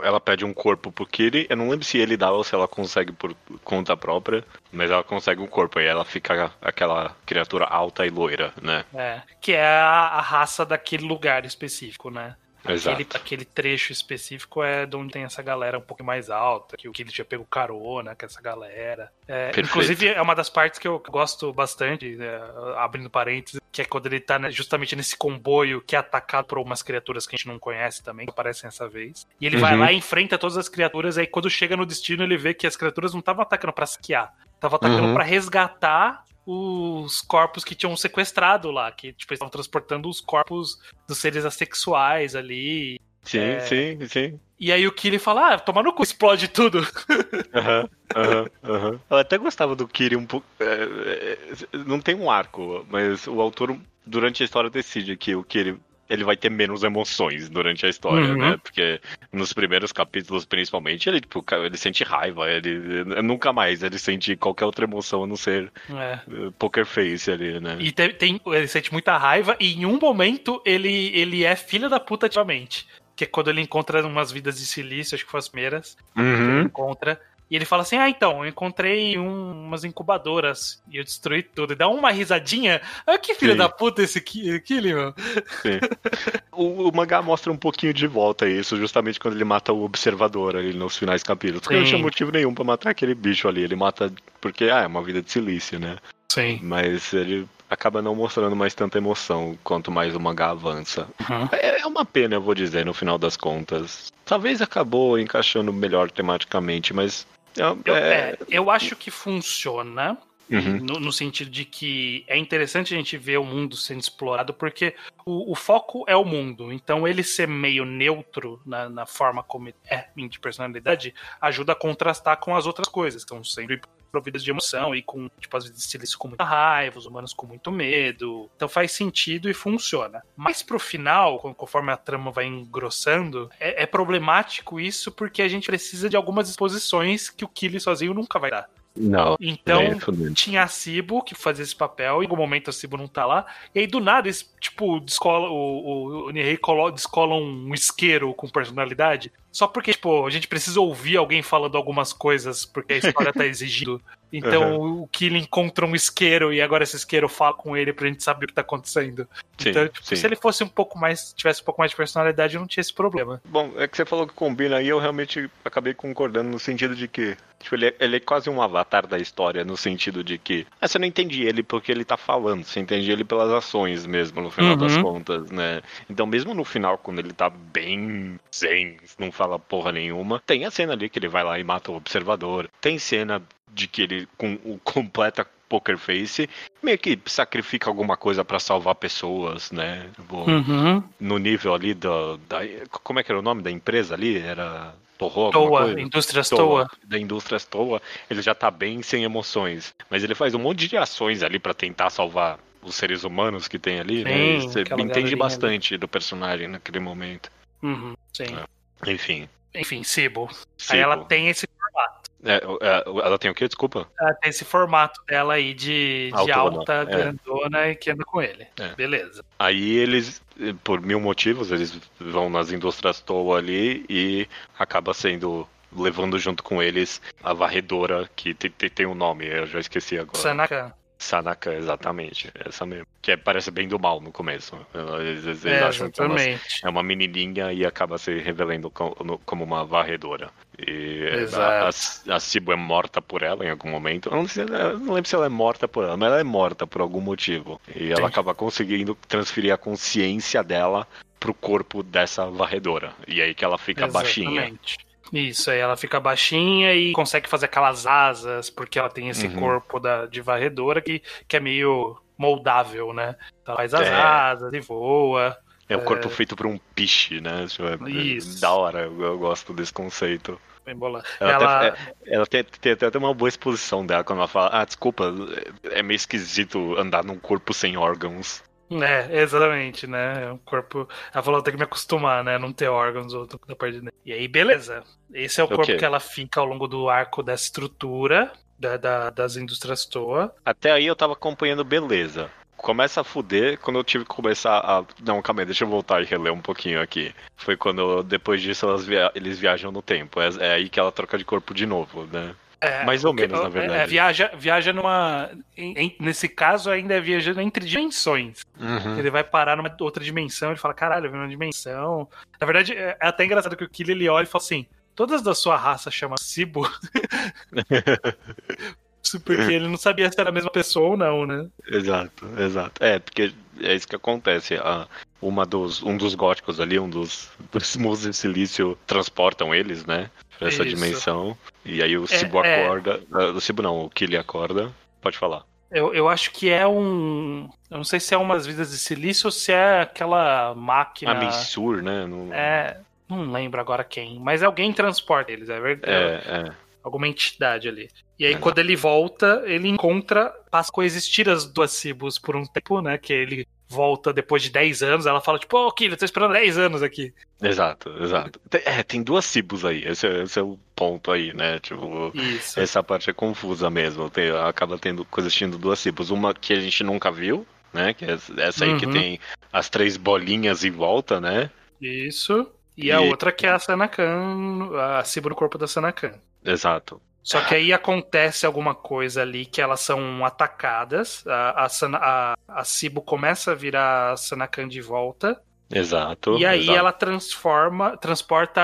Ela pede um corpo pro Kiri. Eu não lembro se ele dá ou se ela consegue por conta própria, mas ela consegue um corpo. E ela fica aquela criatura alta e loira, né? É, que é a, a raça daquele lugar específico, né? Aquele, aquele trecho específico é de onde tem essa galera um pouco mais alta, que o que ele tinha pego carona com essa galera. É, inclusive, é uma das partes que eu gosto bastante, né, abrindo parênteses, que é quando ele tá justamente nesse comboio que é atacado por umas criaturas que a gente não conhece também, que aparecem essa vez. E ele uhum. vai lá e enfrenta todas as criaturas, aí quando chega no destino ele vê que as criaturas não estavam atacando para saquear, estavam atacando uhum. para resgatar os corpos que tinham sequestrado lá, que tipo, estavam transportando os corpos dos seres assexuais ali. Sim, é... sim, sim. E aí o Kiri fala, ah, toma no cu, explode tudo. [LAUGHS] Aham, aham, aham. Eu até gostava do Kiri um pouco. É, é, não tem um arco, mas o autor, durante a história, decide que o Kiri ele vai ter menos emoções durante a história, uhum. né? Porque nos primeiros capítulos, principalmente, ele, tipo, ele sente raiva, ele, nunca mais ele sente qualquer outra emoção a não ser é. Eh, poker face ali, né? E tem, tem, ele sente muita raiva e em um momento ele, ele é filho da puta ativamente. Que é quando ele encontra umas vidas de silício, acho que foi as primeiras. Uhum. Ele encontra. E ele fala assim: Ah, então, eu encontrei um, umas incubadoras e eu destruí tudo. E dá uma risadinha. Ah, que filho Sim. da puta esse Killing, meu. Sim. o, o, mangá mostra um pouquinho de volta isso, justamente quando ele mata o observador ali nos finais capítulos. Porque não tinha motivo nenhum para matar aquele bicho ali. Ele mata porque, ah, é uma vida de silício, né? Sim. Mas ele acaba não mostrando mais tanta emoção quanto mais o mangá avança. Uhum. É, é, uma pena, eu vou dizer, no final das contas. Talvez acabou encaixando melhor tematicamente, mas eu, é... é, eu acho que funciona. Uhum. No, no, sentido de que é interessante a gente ver o mundo sendo explorado, porque o, o foco é o mundo. Então, ele ser meio neutro na, na forma como é de personalidade ajuda a contrastar com as outras coisas, que estão sempre providas de emoção e com, tipo, às vezes silêncio com muita raiva, os humanos com muito medo. Então faz sentido e funciona. Mas pro final, conforme a trama vai engrossando, é, é problemático isso porque a gente precisa de algumas exposições que o Killy sozinho nunca vai dar. Não. Então, é tinha a Cibo que fazia esse papel, em algum momento a Cibo não tá lá, e aí do nada, eles, tipo, descola, o, o, o Nihei descola um isqueiro com personalidade, só porque, tipo, a gente precisa ouvir alguém falando algumas coisas, porque a história tá [LAUGHS] exigindo. Então uhum. o Killing encontra um isqueiro e agora esse isqueiro fala com ele pra gente saber o que tá acontecendo. Sim, então, tipo, se ele fosse um pouco mais, tivesse um pouco mais de personalidade, não tinha esse problema. Bom, é que você falou que combina aí, eu realmente acabei concordando no sentido de que Tipo, ele é, ele é, quase um avatar da história, no sentido de que ah, você não entende ele porque ele tá falando, você entende ele pelas ações mesmo, no final uhum. das contas, né? Então, mesmo no final, quando ele tá bem zen, não fala porra nenhuma, tem a cena ali que ele vai lá e mata o observador, tem cena de que ele, com o [LAUGHS] completa poker face, meio que sacrifica alguma coisa para salvar pessoas, né? Uhum. No nível ali da, da, Como é que era o nome da empresa ali? Era. Torrou Toa, Indústria Toa. Da Indústria Toa, ele já tá bem sem emoções. Mas ele faz um monte de ações ali para tentar salvar os seres humanos que tem ali, né? sim, né? Você entende bastante ali. do personagem naquele momento. Uhum, sim. É. Enfim. Enfim, Sibo. Aí ela tem esse formato. É, é, ela tem o quê? Desculpa? Ela tem esse formato dela aí de, de alta, é. grandona e que anda com ele. É. Beleza. Aí eles, por mil motivos, eles vão nas indústrias Toa ali e acaba sendo levando junto com eles a varredora, que tem, tem, tem um nome, eu já esqueci agora. Sanaka. Sanaka, exatamente. Essa mesmo. Que é, parece bem do mal no começo. Eles, eles é, acham que é uma, é uma menininha e acaba se revelando como, como uma varredora. E a, a, a Cibo é morta por ela em algum momento. Eu não, sei, eu não, lembro se ela é morta por ela, mas ela é morta por algum motivo. E ela acaba conseguindo transferir a consciência dela pro corpo dessa varredora. E aí que ela fica Exatamente. baixinha. Isso, aí ela fica baixinha e consegue fazer aquelas asas, porque ela tem esse uhum. corpo da, de varredora que, que é meio moldável, né? Ela faz as é. asas e voa. É o corpo é... feito por um piche, né? É Isso. Da hora, eu, eu gosto desse conceito. Ela, ela... Até, é, ela tem, tem, tem, até uma boa exposição dela quando ela fala: Ah, desculpa, é meio esquisito andar num corpo sem órgãos. É, exatamente, né? É um corpo. Ela falou tem que me acostumar, né? Não ter órgãos ou da parte dele. E aí, beleza. Esse é o corpo okay. que ela fica ao longo do arco dessa estrutura da, da, das indústrias Toa. Até aí eu tava acompanhando beleza. Começa a fuder quando eu tive que começar a. Não, calma aí, deixa eu voltar e reler um pouquinho aqui. Foi quando, depois disso, via... eles viajam no tempo. É, é aí que ela troca de corpo de novo, né? É, Mais ou menos, na verdade. É, viaja, viaja numa. Em, nesse caso, ainda é viajando entre dimensões. Uhum. Ele vai parar numa outra dimensão, ele fala: caralho, eu vi uma dimensão. Na verdade, é, é até engraçado que o Killy ele olha e fala assim: todas da sua raça chamam Sibo. [LAUGHS] porque ele não sabia se era a mesma pessoa ou não, né? Exato, exato. É, porque é isso que acontece. A, uma dos, um dos góticos ali, um dos, [LAUGHS] dos musos de silício transportam eles, né? Pra essa isso. dimensão. E aí o é, Cibo é, acorda. É... O Cibo não, o Killy acorda. Pode falar. Eu, eu acho que é um. Eu não sei se é umas vidas de silício ou se é aquela máquina. A Missur, né? No... É. Não lembro agora quem. Mas alguém transporta eles, é verdade. É, é. Alguma entidade ali. E aí, é. quando ele volta, ele encontra. As duas Cibos por um tempo, né? Que ele volta depois de 10 anos, ela fala, tipo, ô, oh, Kira, eu tô esperando 10 anos aqui. Exato, exato. É, tem duas Cibos aí, esse é, esse é, o ponto aí, né? Tipo, Isso. essa parte é confusa mesmo. Tem, acaba tendo coexistindo duas Cibos. Uma que a gente nunca viu, né? Que é essa aí uhum. que tem as três bolinhas em volta, né? Isso. E, e... a outra que é a Sanakan, a Cibo no corpo da Sanakan. Exato. Só que aí acontece alguma coisa ali que elas são atacadas. A, a, a, a Cibo começa a virar a Sanakan de volta. Exato. E aí exato. ela transforma, transporta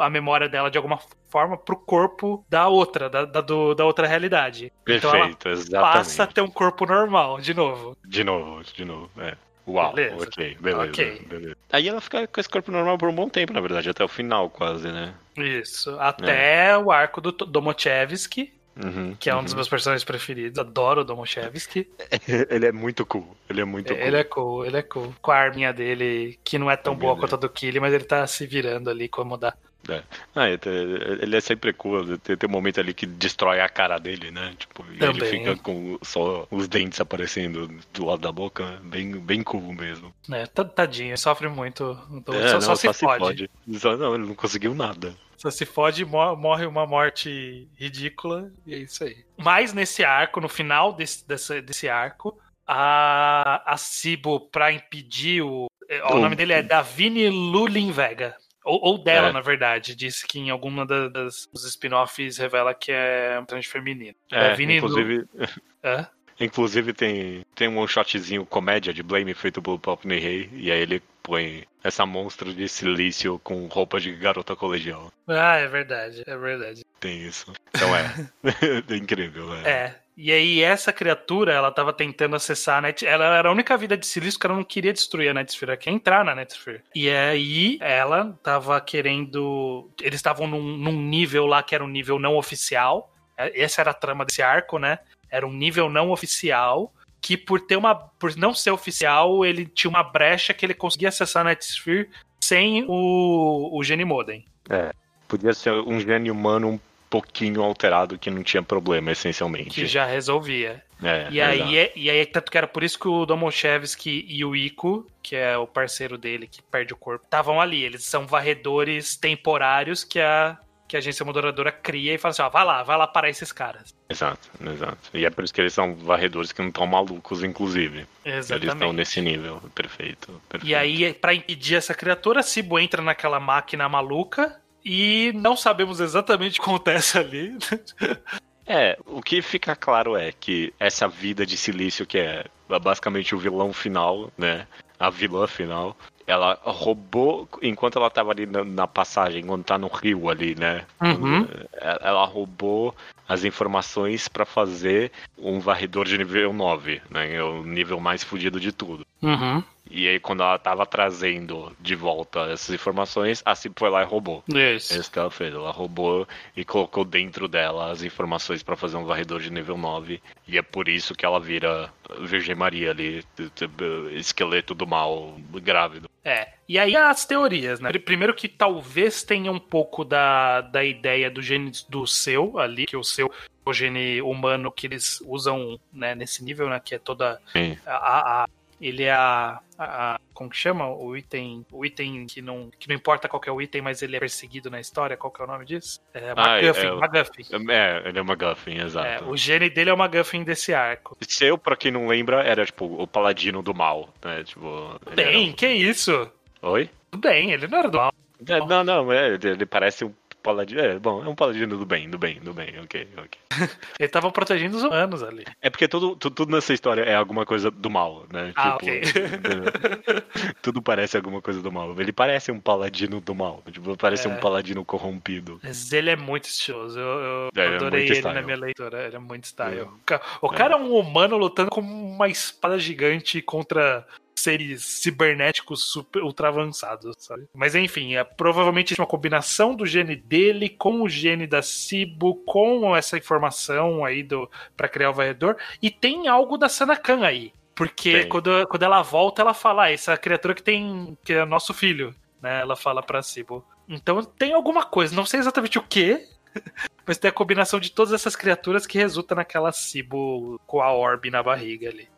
a memória dela de alguma forma pro corpo da outra, da, da, do, da outra realidade. Perfeito, então ela exatamente. Passa a ter um corpo normal, de novo. De novo, de novo, é. Uau, beleza. ok, beleza, okay. beleza. Aí ela fica com esse corpo normal por um bom tempo, na verdade, até o final quase, né? Isso, até é. o arco do Domochevsky, Uhum, que é um uhum. dos meus personagens preferidos. Adoro o Domoshevsky. [LAUGHS] ele é muito cool. Ele é muito cool. Ele é cool, ele é cool. Com a arminha dele, que não é tão boa dele. quanto a do Killy, mas ele tá se virando ali como dá. É. Ah, ele é sempre cool. Tem, tem um momento ali que destrói a cara dele, né? Tipo, e ele fica com só os dentes aparecendo do lado da boca. né? Bem, bem cool mesmo. É, tadinho, sofre muito. Então, É, só, não, só se fode. Só- não, ele não conseguiu nada. Só se fode mo- morre uma morte ridícula. E é isso aí. Mas nesse arco, no final desse, desse, desse arco, a, a Cibo, pra impedir o. é, O O- nome dele é Davine Lulin Vega. Ou, ou dela, É. na verdade. Disse que em alguma da- das, dos spin-offs revela que é um personagem feminino. É, Davine inclusive, [LAUGHS] Hã? inclusive tem, tem um one shotzinho comédia de Blame feito pelo Pop Rei. E aí ele põe essa monstro de silício com roupa de garota colegial. Ah, é verdade, é verdade. Tem isso. Então é. [LAUGHS] [LAUGHS] é incrível, é. É. E aí, essa criatura, ela tava tentando acessar a Net. Ela era a única vida de silício que ela não queria destruir a Netsphere, ela quer entrar na Netsphere. E aí, ela tava querendo. Eles estavam num, num nível lá que era um nível não oficial. É, Essa era a trama desse arco, né? Era um nível não oficial. Que por ter uma. Por não ser oficial, ele tinha uma brecha que ele conseguia acessar a Netsphere sem o, o Genimodem. Podia ser um gênio humano um pouquinho alterado que não tinha problema, essencialmente. Que já resolvia. É, E aí, é, e aí, tanto que era por isso que o Domoshevsky e o Ico, que é o parceiro dele que perde o corpo, estavam ali. Eles são varredores temporários que a, que a agência moderadora cria e fala assim: ó, vai lá, vai lá parar esses caras. Exato, exato. E é por isso que eles são varredores que não estão malucos, inclusive. Eles estão Exatamente. nesse nível. Perfeito, perfeito. E aí, pra impedir essa criatura, Cibo entra naquela máquina maluca e não sabemos exatamente o que acontece ali. É, o que fica claro é que essa vida de silício, que é basicamente o vilão final, né? A vilã final, ela roubou, enquanto ela tava ali na, passagem, quando tá no rio ali, né? Uhum. Ela ela roubou as informações pra fazer um varredor de nível 9, né? É o nível mais fudido de tudo. Uhum. E aí, quando ela tava trazendo de volta essas informações, a Cip foi lá e roubou. Isso. isso que ela fez. Ela roubou e colocou dentro dela as informações pra fazer um varredor de nível 9. E é por isso que ela vira Virgem Maria ali, esqueleto do mal grávido. É. E aí as teorias, né? Primeiro que talvez tenha um pouco da, da ideia do gene do seu ali, que o seu o gene humano que eles usam né, nesse nível, né? Que é toda a- a- ele é a, a- a- como que chama o item o item que não que não importa qual é o item mas ele é perseguido na história qual que é o nome disso é Ah, é- MacGuffin, é MacGuffin. É, ele é uma Guffin, É, exato. o gene dele é o MacGuffin desse arco Seu, pra quem não lembra, era tipo o paladino do mal, né? Tipo. ele bem era que isso um- Oi? tudo bem ele não era do mal É, não, não, é, ele parece um paladino. É, bom, é um paladino do bem, do bem, do bem, ok, ok. [LAUGHS] ele tava protegendo os humanos ali É porque tudo, tudo, tudo nessa história é alguma coisa do mal, né? Ah, ok. entendeu? [LAUGHS] tudo parece alguma coisa do mal. Ele parece um paladino do mal. Tipo, parece É. um paladino corrompido. Mas ele é muito estiloso. Eu, eu É, é adorei ele style. na minha leitura. Ele é muito style. É. O O cara é um humano lutando com uma espada gigante contra seres cibernéticos super ultra avançados, sabe? Mas enfim, é provavelmente uma combinação do gene dele com o gene da Cibo, com essa informação aí do para criar o varredor. E tem algo da Sanakan aí. Porque quando, quando ela volta, ela fala: ah, essa criatura que tem. que é nosso filho. Né? Ela fala pra Cibo. Então tem alguma coisa, não sei exatamente o que, [LAUGHS] mas tem a combinação de todas essas criaturas que resulta naquela Cibo com a orbe na barriga ali.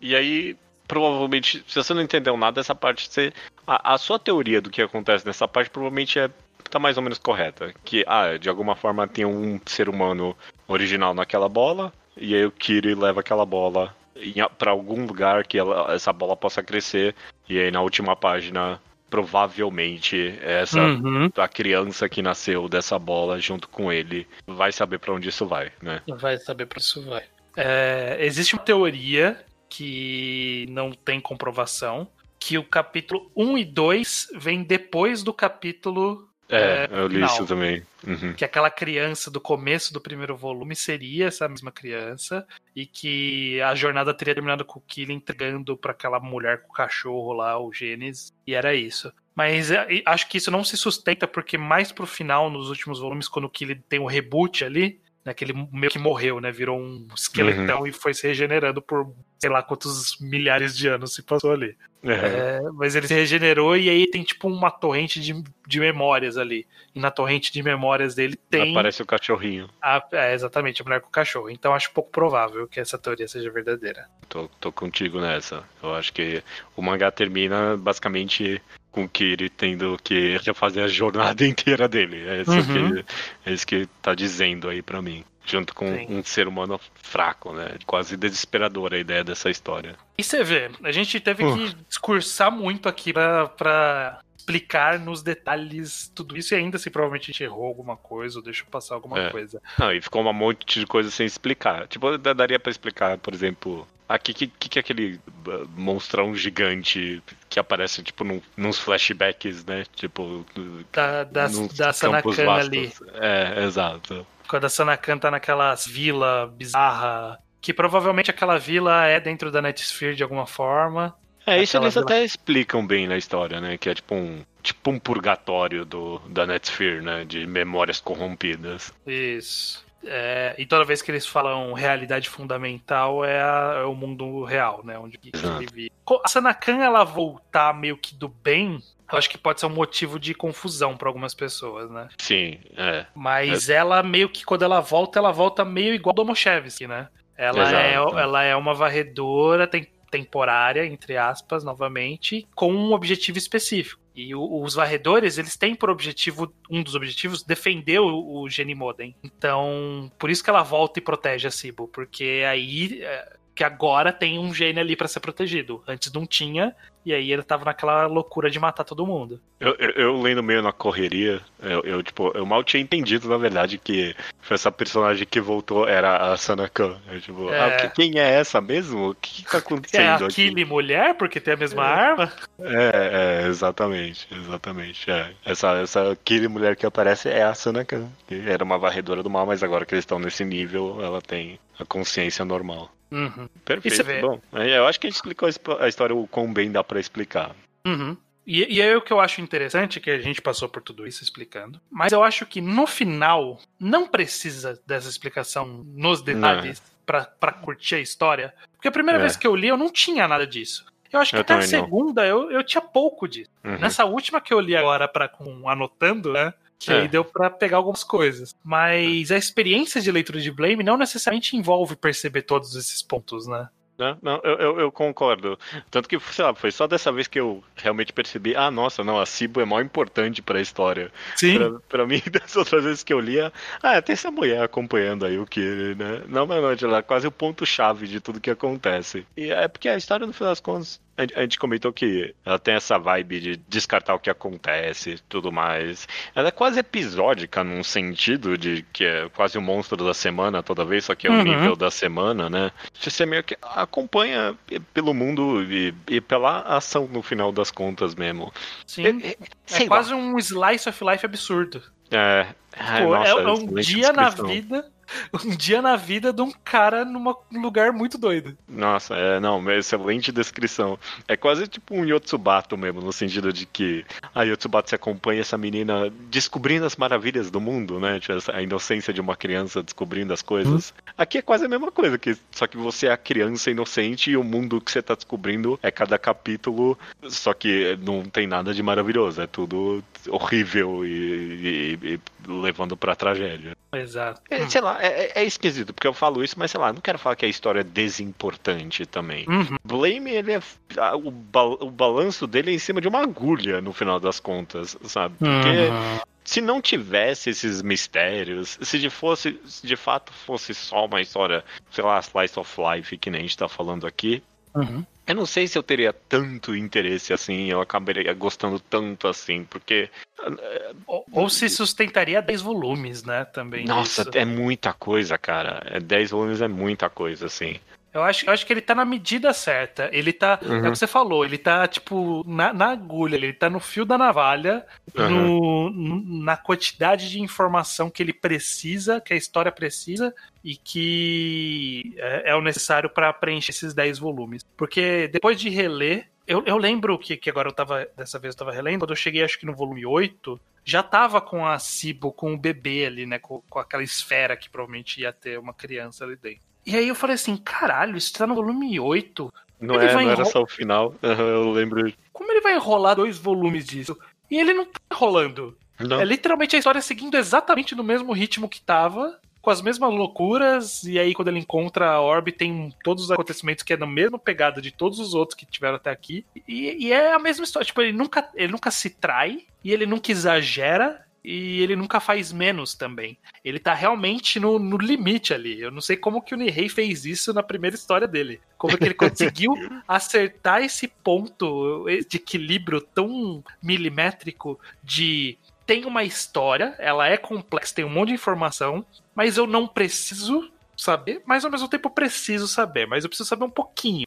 E aí, provavelmente, se você não entendeu nada dessa parte, você. A, a sua teoria do que acontece nessa parte provavelmente é. tá mais ou menos correta. Que, ah, de alguma forma tem um ser humano original naquela bola, e aí o Kiri leva aquela bola em a- pra algum lugar que ela- essa bola possa crescer, e aí na última página. Provavelmente essa Uhum. a criança que nasceu dessa bola junto com ele vai saber pra onde isso vai, né? Vai saber pra isso vai. É, existe uma teoria que não tem comprovação, que o capítulo 1 e 2 vem depois do capítulo É, É, eu li isso também. Uhum. que aquela criança do começo do primeiro volume seria essa mesma criança e que a jornada teria terminado com o Killy entregando pra aquela mulher com o cachorro lá, o Gênesis, e era isso. Mas é, acho que isso não se sustenta porque mais pro final, nos últimos volumes, quando o Killy tem o reboot ali, né, que ele meio que morreu, né? Virou um esqueletão uhum. e foi se regenerando por sei lá quantos milhares de anos se passou ali. Uhum. É, mas ele se regenerou e aí tem tipo uma torrente de, de memórias ali. E na torrente de memórias dele tem. Aparece o cachorrinho. A, é, exatamente, a mulher com o cachorro. Então acho pouco provável que essa teoria seja verdadeira. Tô, tô contigo nessa. Eu acho que o mangá termina basicamente com o Kiri tendo que fazer a jornada [LAUGHS] inteira dele. É isso, uhum. que, é isso que tá dizendo aí para mim junto com Sim. um ser humano fraco, né? Quase desesperadora a ideia dessa história. E você vê, a gente teve uh. que discursar muito aqui pra, pra explicar nos detalhes tudo isso e ainda assim provavelmente a gente errou alguma coisa ou deixou passar alguma é. coisa. Não, e ficou um monte de coisa sem explicar. Tipo, daria para explicar, por exemplo, aqui que, que, é aquele monstrão gigante que aparece, tipo, num, nos flashbacks, né? Tipo, da, da, da Sanakan ali. É, exato. Quando a Sanakan tá naquelas vila bizarra, que provavelmente aquela vila é dentro da Netsphere de alguma forma. É, isso eles vila... até explicam bem na história, né? Que é tipo um, tipo um purgatório do, da Netsphere, né? De memórias corrompidas. Isso. É, e toda vez que eles falam realidade fundamental é, a, é o mundo real, né? Onde vive. A Sanakan, ela voltar meio que do bem, eu acho que pode ser um motivo de confusão para algumas pessoas, né? Sim, é. Mas é. ela meio que, quando ela volta, ela volta meio igual do Domoshevsky, né? Ela é, ela é uma varredora tem, temporária, entre aspas, novamente, com um objetivo específico. E o, os varredores, eles têm por objetivo, um dos objetivos, defender o, o Genimoden. Então, por isso que ela volta e protege a Sibo, porque aí é, que agora tem um gene ali para ser protegido. Antes não tinha, e aí ele tava naquela loucura de matar todo mundo. Eu, eu, eu lendo meio na correria, eu, eu, tipo, eu mal tinha entendido, na verdade, que essa personagem que voltou era a Sanakan. Eu, tipo, é... ah, quem é essa mesmo? O que, que tá acontecendo é a Kili mulher, porque tem a mesma é. arma? É, é, exatamente, exatamente. É. Essa, essa Kili mulher que aparece é a Sanakan, que era uma varredora do mal, mas agora que eles estão nesse nível, ela tem a consciência normal. Uhum. Perfeito. Bom, eu acho que a gente explicou a história o quão bem dá para explicar. Uhum. E, e é o que eu acho interessante, que a gente passou por tudo isso explicando. Mas eu acho que no final, não precisa dessa explicação nos detalhes para curtir a história. Porque a primeira é. vez que eu li, eu não tinha nada disso. Eu acho que eu até a segunda eu, eu tinha pouco disso. Uhum. Nessa última que eu li agora para com anotando, né? Que é. aí deu para pegar algumas coisas. Mas a experiência de leitura de Blame não necessariamente envolve perceber todos esses pontos, né? Não, não eu, eu, eu, concordo. Tanto que, sei lá, foi só dessa vez que eu realmente percebi, ah, nossa, não, a Cibo é mó importante pra história. Sim. Pra, pra mim, [LAUGHS] das outras vezes que eu lia, ah, tem essa mulher acompanhando aí o que, né? Não, mas não, ela é quase o ponto-chave de tudo que acontece. E é porque a história, no final das contas, a gente comentou que ela tem essa vibe de descartar o que acontece e tudo mais. Ela é quase episódica num sentido de que é quase o monstro da semana toda vez, só que é o uhum. nível da semana, né? Você meio que acompanha pelo mundo e, e, pela ação no final das contas mesmo. Sim. É, é, é quase um slice of life absurdo. É. Ai, Pô, nossa, é, é um dia na vida [LAUGHS] um dia na vida de um cara num lugar muito doido. Nossa, é, não, excelente descrição. É quase tipo um Yotsubato mesmo, no sentido de que a Yotsubato se acompanha essa menina descobrindo as maravilhas do mundo, né? Tipo, a inocência de uma criança descobrindo as coisas. Hum. Aqui é quase a mesma coisa, que, só que você é a criança inocente e o mundo que você tá descobrindo é cada capítulo, só que não tem nada de maravilhoso, é tudo horrível e, e, e levando pra tragédia. Exato. É, sei lá, é, é, esquisito, porque eu falo isso, mas sei lá, não quero falar que a história é desimportante também. Uhum. Blame, ele é. O, bal, o balanço dele é em cima de uma agulha, no final das contas, sabe? Porque. Uhum. Se não tivesse esses mistérios, se de, fosse, se de fato fosse só uma história, sei lá, slice of life, que nem a gente tá falando aqui, uhum. Eu não sei se eu teria tanto interesse assim, eu acabaria gostando tanto assim, porque. Ou, ou se sustentaria 10 volumes, né? Também. Nossa, é muita coisa, cara. 10 é, volumes é muita coisa, assim. Eu acho, eu acho que ele tá na medida certa. Ele tá. Uhum. É o que uhum. você falou, ele tá, tipo, na, na agulha, ele tá no fio da navalha, uhum. no, na quantidade de informação que ele precisa, que a história precisa, e que é, é o necessário para preencher esses 10 volumes. Porque depois de reler, eu, eu lembro que, que agora eu tava, dessa vez eu tava relendo, quando eu cheguei acho que no volume 8, já tava com a Cibo, com o bebê ali, né, com, com aquela esfera que provavelmente ia ter uma criança ali dentro. E aí eu falei assim, caralho, isso tá no volume 8. Não, é, não era só o final, [LAUGHS] eu lembro. Como ele vai enrolar dois volumes disso? E ele não tá enrolando. Não. É literalmente a história seguindo exatamente no mesmo ritmo que tava, com as mesmas loucuras, e aí quando ele encontra a Orb tem todos os acontecimentos que é na mesma pegada de todos os outros que tiveram até aqui. E, e é a mesma história, tipo, ele nunca, ele nunca se trai, e ele nunca exagera, e ele nunca faz menos também. Ele tá realmente no, no limite ali. Eu não sei como que o Nihei fez isso na primeira história dele. Como que ele [LAUGHS] conseguiu acertar esse ponto de equilíbrio tão milimétrico de tem uma história, ela é complexa, tem um monte de informação, mas eu não preciso saber, mas ao mesmo tempo eu preciso saber, mas eu preciso saber um pouquinho.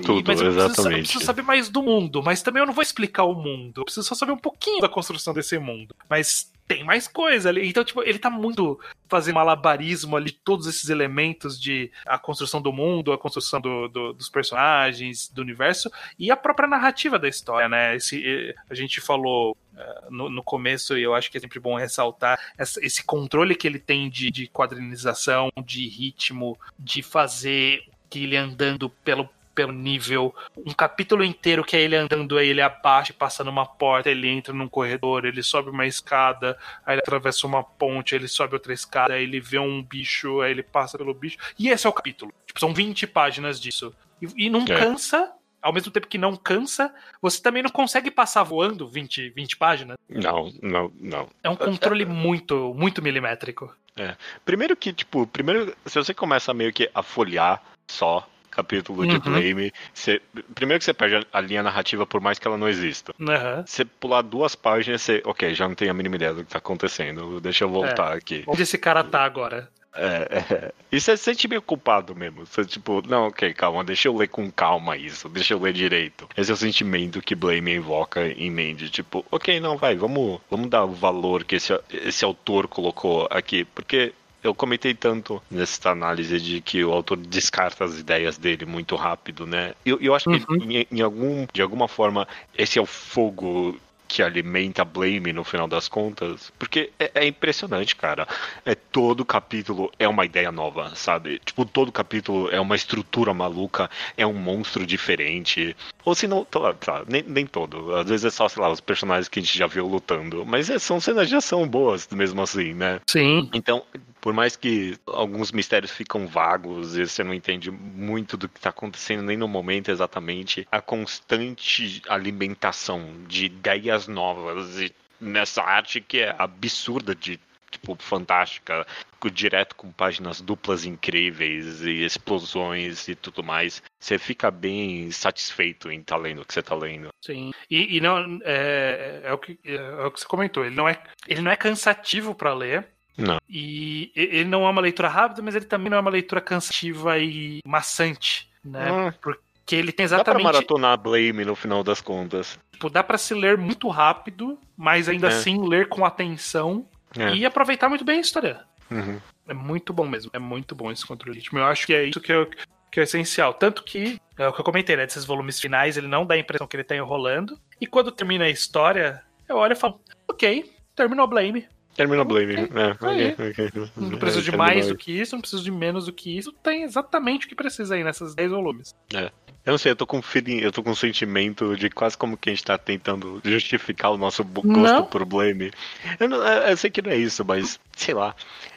Tudo, mas eu exatamente. Preciso, eu preciso saber mais do mundo, mas também eu não vou explicar o mundo. Eu preciso só saber um pouquinho da construção desse mundo. Mas tem mais coisa ali. Então, tipo, ele tá muito fazendo malabarismo ali, todos esses elementos de a construção do mundo, a construção do, do, dos personagens, do universo e a própria narrativa da história, né? Esse, a gente falou uh, no, no, começo, e eu acho que é sempre bom ressaltar essa, esse controle que ele tem de, de quadrinização, de ritmo, de fazer que ele andando pelo pelo nível. Um capítulo inteiro que é ele andando, aí ele abaixa, passa numa porta, ele entra num corredor, ele sobe uma escada, aí ele atravessa uma ponte, ele sobe outra escada, aí ele vê um bicho, aí ele passa pelo bicho. E esse é o capítulo. Tipo, são 20 páginas disso. E, e não é. cansa, ao mesmo tempo que não cansa, você também não consegue passar voando 20, 20 páginas. Não, não, não. É um controle muito, muito milimétrico. É. Primeiro que, tipo, primeiro, se você começa meio que a folhear só capítulo de uhum. Blame. Você, primeiro que você perde a linha narrativa por mais que ela não exista. Uhum. Você pular duas páginas, você. Ok, já não tenho a mínima ideia do que tá acontecendo. Deixa eu voltar é. aqui. Onde esse cara tá agora? É, é. E você se sente meio culpado mesmo. Você, tipo, não, ok, calma, deixa eu ler com calma isso, deixa eu ler direito. Esse é o sentimento que Blame invoca em mente. Tipo, ok, não, vai, vamos, vamos dar o valor que esse, esse autor colocou aqui. Porque eu comentei tanto nessa análise de que o autor descarta as ideias dele muito rápido, né? Eu, eu acho que uhum. em, em, algum, de alguma forma esse é o fogo que alimenta Blame no final das contas. Porque é, é, impressionante, cara. É, todo capítulo é uma ideia nova, sabe? Tipo, todo capítulo é uma estrutura maluca, é um monstro diferente. Ou se não, tá, tá, nem, nem todo. Às vezes é só, sei lá, os personagens que a gente já viu lutando. Mas é, são cenas de ação boas, mesmo assim, né? Sim. Então, por mais que alguns mistérios ficam vagos e você não entende muito do que está acontecendo nem no momento exatamente, a constante alimentação de ideias ideias novas e nessa arte que é absurda de tipo fantástica, direto com páginas duplas incríveis e explosões e tudo mais. Você fica bem satisfeito em estar tá lendo o que você está lendo. Sim. E, e não é, é, o que, é o que você comentou. Ele não é, ele não é cansativo para ler. Não. E ele não é uma leitura rápida, mas ele também não é uma leitura cansativa e maçante, né? Ah. Porque que ele tem exatamente. Dá pra maratonar Blame no final das contas. Tipo, dá pra se ler muito rápido, mas ainda é. assim ler com atenção é. e aproveitar muito bem a história. Uhum. É muito bom mesmo. É muito bom esse controle ritmo. Eu acho que é isso que, eu, que é essencial. Tanto que, é o que eu comentei, né? Desses volumes finais, ele não dá a impressão que ele tá enrolando. E quando termina a história, eu olho e falo, ok, terminou Blame. Terminou Blame. Okay. É, okay, okay. Não preciso de mais do que isso, não preciso de menos do que isso. Tem exatamente o que precisa aí nessas 10 volumes. É. Eu não sei, eu tô com feeling, eu tô com um sentimento de quase como que a gente tá tentando justificar o nosso gosto não. por Blame. Eu, não, eu, sei que não é isso, mas sei lá.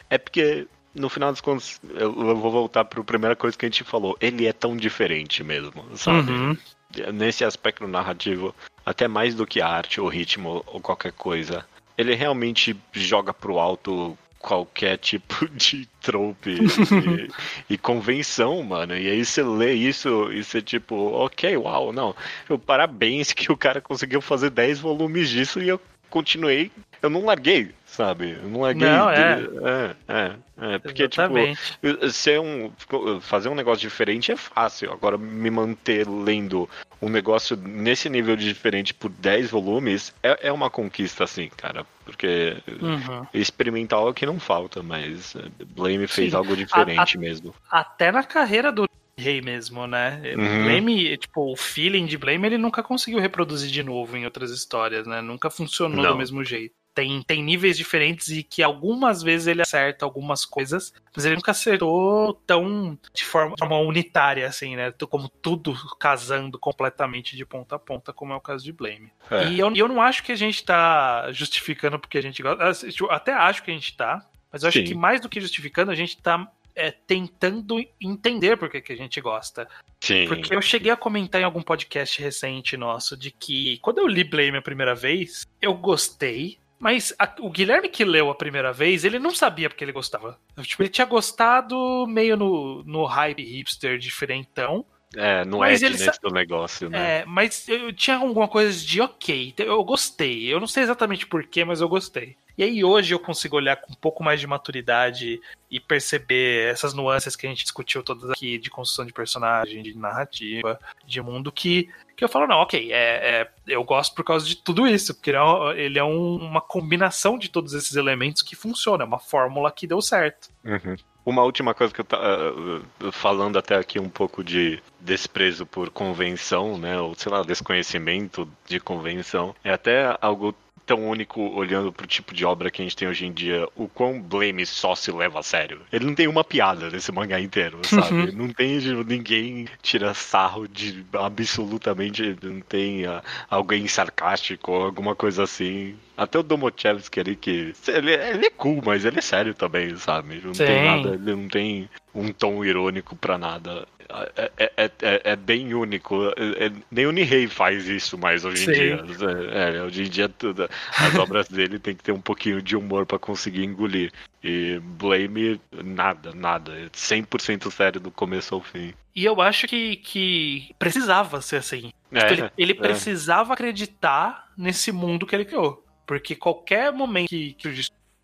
É porque no final das contas, eu, eu vou voltar para a primeira coisa que a gente falou. Ele é tão diferente mesmo, sabe? Uhum. Nesse aspecto narrativo, até mais do que a arte, ou ritmo, ou qualquer coisa. Ele realmente joga pro alto qualquer tipo [LAUGHS] de trope e, e, convenção, mano. E aí você lê isso e você, tipo, ok, uau, não. Eu, parabéns que o cara conseguiu fazer 10 volumes disso e eu continuei. Eu não larguei, sabe? Eu não larguei. Não, é. é, é, é. Porque, Exatamente. tipo, ser um, fazer um negócio diferente é fácil. Agora, me manter lendo um negócio nesse nível de diferente por 10 volumes é, é uma conquista, assim, cara. Porque uhum. experimentar algo que não falta, mas Blame fez Sim. algo diferente a, a, mesmo. Até na carreira do rei mesmo, né? Uhum. Blame, tipo, o feeling de Blame ele nunca conseguiu reproduzir de novo em outras histórias, né? Nunca funcionou Não. do mesmo jeito. Tem, tem níveis diferentes e que algumas vezes ele acerta algumas coisas, mas ele nunca acertou tão de forma, de forma unitária, assim, né? Como tudo casando completamente de ponta a ponta, como é o caso de Blame. É. E eu, eu não acho que a gente tá justificando porque a gente gosta. Até acho que a gente tá, mas eu acho Sim. que mais do que justificando, a gente tá é, tentando entender por que, que a gente gosta. Sim. Porque eu cheguei a comentar em algum podcast recente nosso de que quando eu li Blame a primeira vez, eu gostei. Mas a, o Guilherme que leu a primeira vez, ele não sabia porque ele gostava. Tipo, ele tinha gostado meio no, no hype hipster diferentão. É, no mas edge do negócio, né? É, mas eu tinha alguma coisa de ok, eu gostei. Eu não sei exatamente porquê, mas eu gostei. E aí hoje eu consigo olhar com um pouco mais de maturidade e perceber essas nuances que a gente discutiu todas aqui de construção de personagem, de narrativa, de mundo que que eu falo, não, ok, é, é, eu gosto por causa de tudo isso, porque ele é, ele é um, uma combinação de todos esses elementos que funciona, é uma fórmula que deu certo. Uhum. Uma última coisa que eu tá uh, falando até aqui um pouco de desprezo por convenção, né, ou sei lá, desconhecimento de convenção, é até algo tão único olhando pro tipo de obra que a gente tem hoje em dia, o quão Blame só se leva a sério. Ele não tem uma piada nesse mangá inteiro, [LAUGHS] sabe? Uhum. Não tem ninguém tira sarro de absolutamente, não tem uh, alguém sarcástico ou alguma coisa assim. Até o Domochevsky ali, que. Ele, ele, é cool, mas ele é sério também, sabe? Não Sim. tem nada, ele não tem um tom irônico pra nada. É, é, é, é, é bem único. É, nem o Nihei faz isso mais hoje Sim. em dia. É, hoje em dia tudo, as [LAUGHS] obras dele tem que ter um pouquinho de humor para conseguir engolir. E Blame, nada, nada. 100% sério do começo ao fim. E eu acho que, que precisava ser assim. Tipo, ele, ele precisava acreditar nesse mundo que ele criou. Porque qualquer momento que, que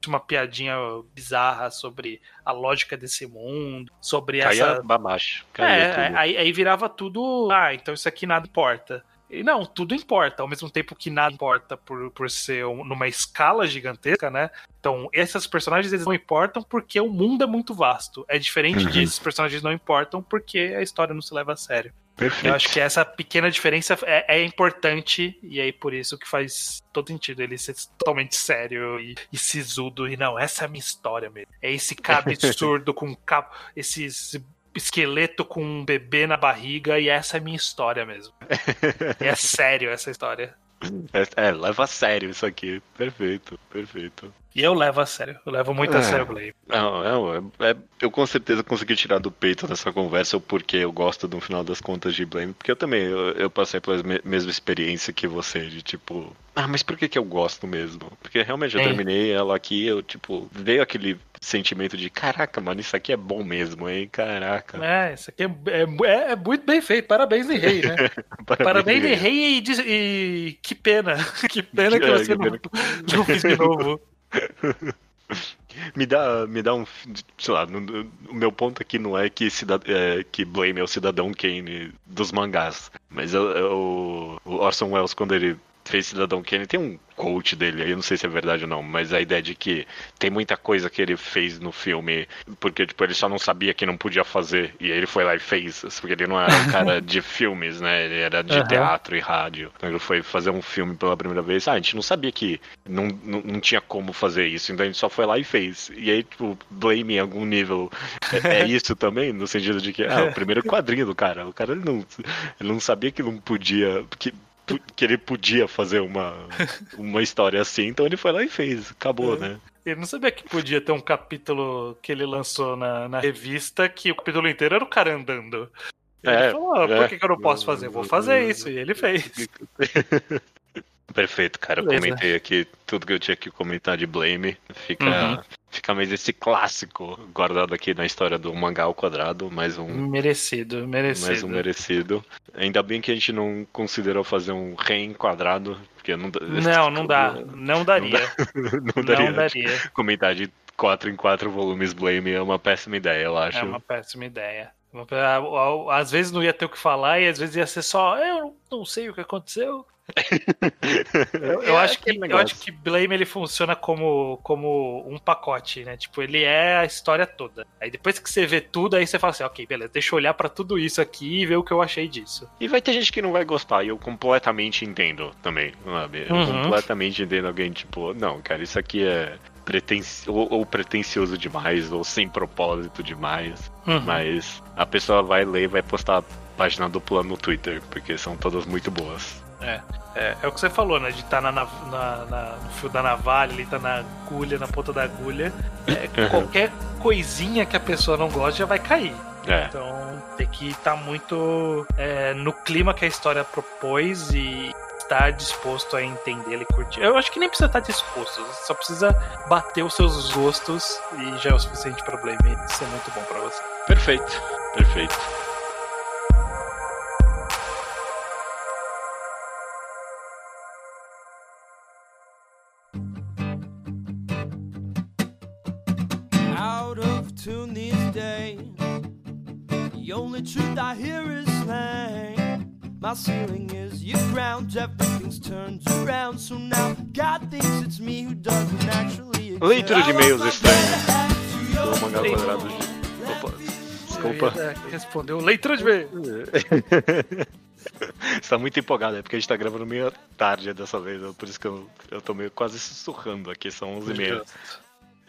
uma piadinha bizarra sobre a lógica desse mundo, sobre Caia essa. Baixo. é, aí, aí virava tudo. Ah, então isso aqui nada importa. E não, tudo importa, ao mesmo tempo que nada importa por, por ser um, numa escala gigantesca, né? Então, esses personagens eles não importam porque o mundo é muito vasto. É diferente uhum. esses personagens não importam porque a história não se leva a sério. Perfeito. Eu acho que essa pequena diferença é, é, importante e aí por isso que faz todo sentido ele ser totalmente sério e, e sisudo. E não, essa é a minha história mesmo. É esse cara [LAUGHS] absurdo com cabo, esse, esse esqueleto com um bebê na barriga e essa é a minha história mesmo. [LAUGHS] é sério essa história. É, é, leva a sério isso aqui. Perfeito, perfeito. E eu levo a sério, eu levo muito é. a sério o Blade. Não, não é, é, eu com certeza consegui tirar do peito nessa conversa o porquê eu gosto, no final das contas, de Blame. Porque eu também, eu, eu passei pela mesma experiência que você, de tipo, ah, mas por que que eu gosto mesmo? Porque realmente eu é. terminei ela aqui, eu, tipo, veio aquele sentimento de, caraca, mano, isso aqui é bom mesmo, hein? Caraca. É, isso aqui é, é, é muito bem feito, parabéns, Rei, né? [LAUGHS] parabéns, parabéns Rei e, e, que pena, [LAUGHS] que pena que, que você não, não fez de novo. [LAUGHS] me dá, me dá um, sei lá, o meu ponto aqui não é que, cidad, é, que Blame é o cidadão Kane dos mangás, mas o, o Orson Welles quando ele fez Cidadão Kane, tem um quote dele aí, eu não sei se é verdade ou não, mas a ideia de que tem muita coisa que ele fez no filme, porque tipo, ele só não sabia que não podia fazer, e aí ele foi lá e fez, porque ele não era um cara [LAUGHS] de filmes, né? Ele era de uhum. teatro e rádio. Então ele foi fazer um filme pela primeira vez. Ah, a gente não sabia que não, não, não tinha como fazer isso, então a gente só foi lá e fez. E aí, tipo, blame em algum nível é, é [LAUGHS] isso também, no sentido de que, ah, o primeiro quadrinho do cara, o cara ele não, ele não sabia que não podia, que que ele podia fazer uma, [LAUGHS] uma história assim, então ele foi lá e fez. Acabou, é. né? Ele não sabia que podia ter um capítulo que ele lançou na, na revista que o capítulo inteiro era o cara andando. Ele é, falou, ah, por é. que, que eu não posso fazer? Vou fazer isso. E ele fez. [LAUGHS] Perfeito, cara. Eu comentei aqui tudo que eu tinha que comentar de Blame. Fica, uhum. Fica mais esse clássico guardado aqui na história do mangá ao quadrado. Mais um. Merecido, merecido. Mais um merecido. Ainda bem que a gente não considerou fazer um reenquadrado. Porque não, não, não dá. Não daria. [LAUGHS] Não, daria. Não daria. Comentar de 4 em 4 volumes Blame é uma péssima ideia, eu acho. É uma péssima ideia. Às vezes não ia ter o que falar e às vezes ia ser só eu não sei o que aconteceu. Eu, eu, é acho que, eu acho que Blame ele funciona como, como um pacote, né? Tipo, ele é a história toda. Aí depois que você vê tudo, aí você fala assim, ok, beleza, deixa eu olhar para tudo isso aqui e ver o que eu achei disso. E vai ter gente que não vai gostar, e eu completamente entendo também, sabe? Eu uhum. completamente entendo alguém, tipo, não, cara, isso aqui é pretencio, ou, ou, pretencioso demais, ou sem propósito demais. Uhum. Mas a pessoa vai ler e vai postar a página dupla no Twitter, porque são todas muito boas. É, é, é o que você falou, né? De estar tá na, na, na, no fio da navalha, ele tá na agulha, na ponta da agulha. É, uhum. Qualquer coisinha que a pessoa não gosta já vai cair. É. Então tem que estar tá muito é, no clima que a história propôs e estar disposto a entender e curtir. Eu acho que nem precisa estar disposto, só precisa bater os seus gostos e já é o suficiente problema e ser muito bom para você. Perfeito, perfeito. The only truth I hear is slang. My ceiling is your ground, everything's turned around. So now God thinks it's me who doesn't actually exist. Leitura de e-mails estranhos. Do mangá quadrado de. Opa, desculpa. Respondeu leitura de e-mails. [LAUGHS] Você tá muito empolgado, é porque a gente tá gravando meio tarde dessa vez, por isso que eu, eu tô meio quase sussurrando aqui, são 11 e meia.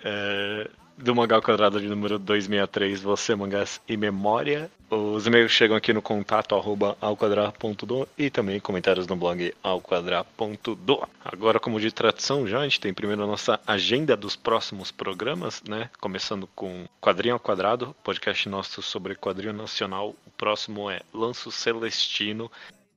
É, do Mangá ao Quadrado de número 263, você, mangás e memória. Os e-mails chegam aqui no contato arroba alquadra.do e também comentários no blog alquadra.do. Agora, como de tradição já, a gente tem primeiro a nossa agenda dos próximos programas, né? Começando com Quadrinho ao Quadrado, podcast nosso sobre quadrinho nacional. O próximo é Lanço Celestino,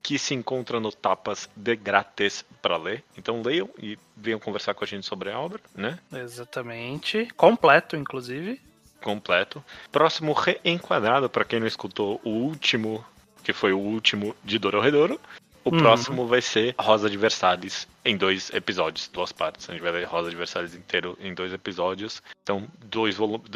que se encontra no Tapas de Grátis para ler. Então leiam e venham conversar com a gente sobre a obra, né? Exatamente. Completo, inclusive. Completo. Próximo Reenquadrado, para quem não escutou o último, que foi o último de Dororedoro. O uhum. próximo vai ser Rosa de Versalhes em dois episódios, duas partes. A gente vai ver Rosa de Versalhes inteiro em dois episódios. Então, dois, volumes,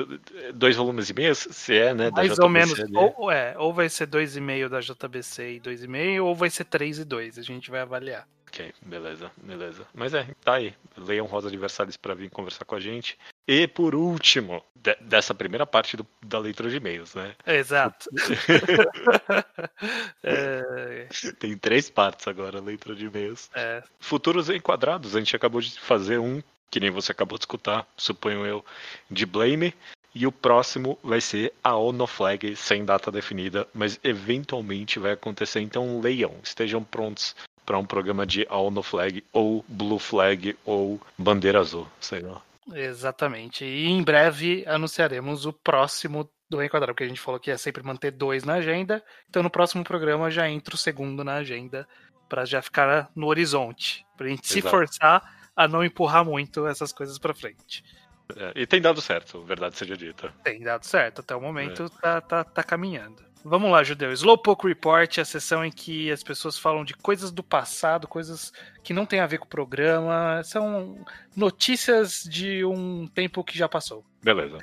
dois volumes e meio, se é, né? Mais JBC, ou menos. Ou, é, ou vai ser dois e meio da JBC e dois e meio, ou vai ser três e dois. A gente vai avaliar. Ok, beleza, beleza. Mas é, tá aí. Leiam Rosa de Versalhes para vir conversar com a gente. E por último, de, dessa primeira parte do, da leitura de e-mails, né? Exato. [LAUGHS] é... Tem três partes agora, a leitura de e-mails. É. Futuros enquadrados, a gente acabou de fazer um, que nem você acabou de escutar, suponho eu, de Blame. E o próximo vai ser a Ono Flag, sem data definida, mas eventualmente vai acontecer. Então leiam, estejam prontos para um programa de All No Flag, ou Blue Flag, ou Bandeira Azul, sei lá. Exatamente. E em breve anunciaremos o próximo do Enquadrado, porque a gente falou que ia sempre manter dois na agenda. Então no próximo programa já entra o segundo na agenda, para já ficar no horizonte. Pra gente Exato. se forçar a não empurrar muito essas coisas para frente. É, e tem dado certo, verdade seja dita. Tem dado certo, até o momento é. tá, tá, tá caminhando. Vamos lá, Judeu. Slowpoke Report é a sessão em que as pessoas falam de coisas do passado, coisas que não tem a ver com o programa. São notícias de um tempo que já passou. Beleza.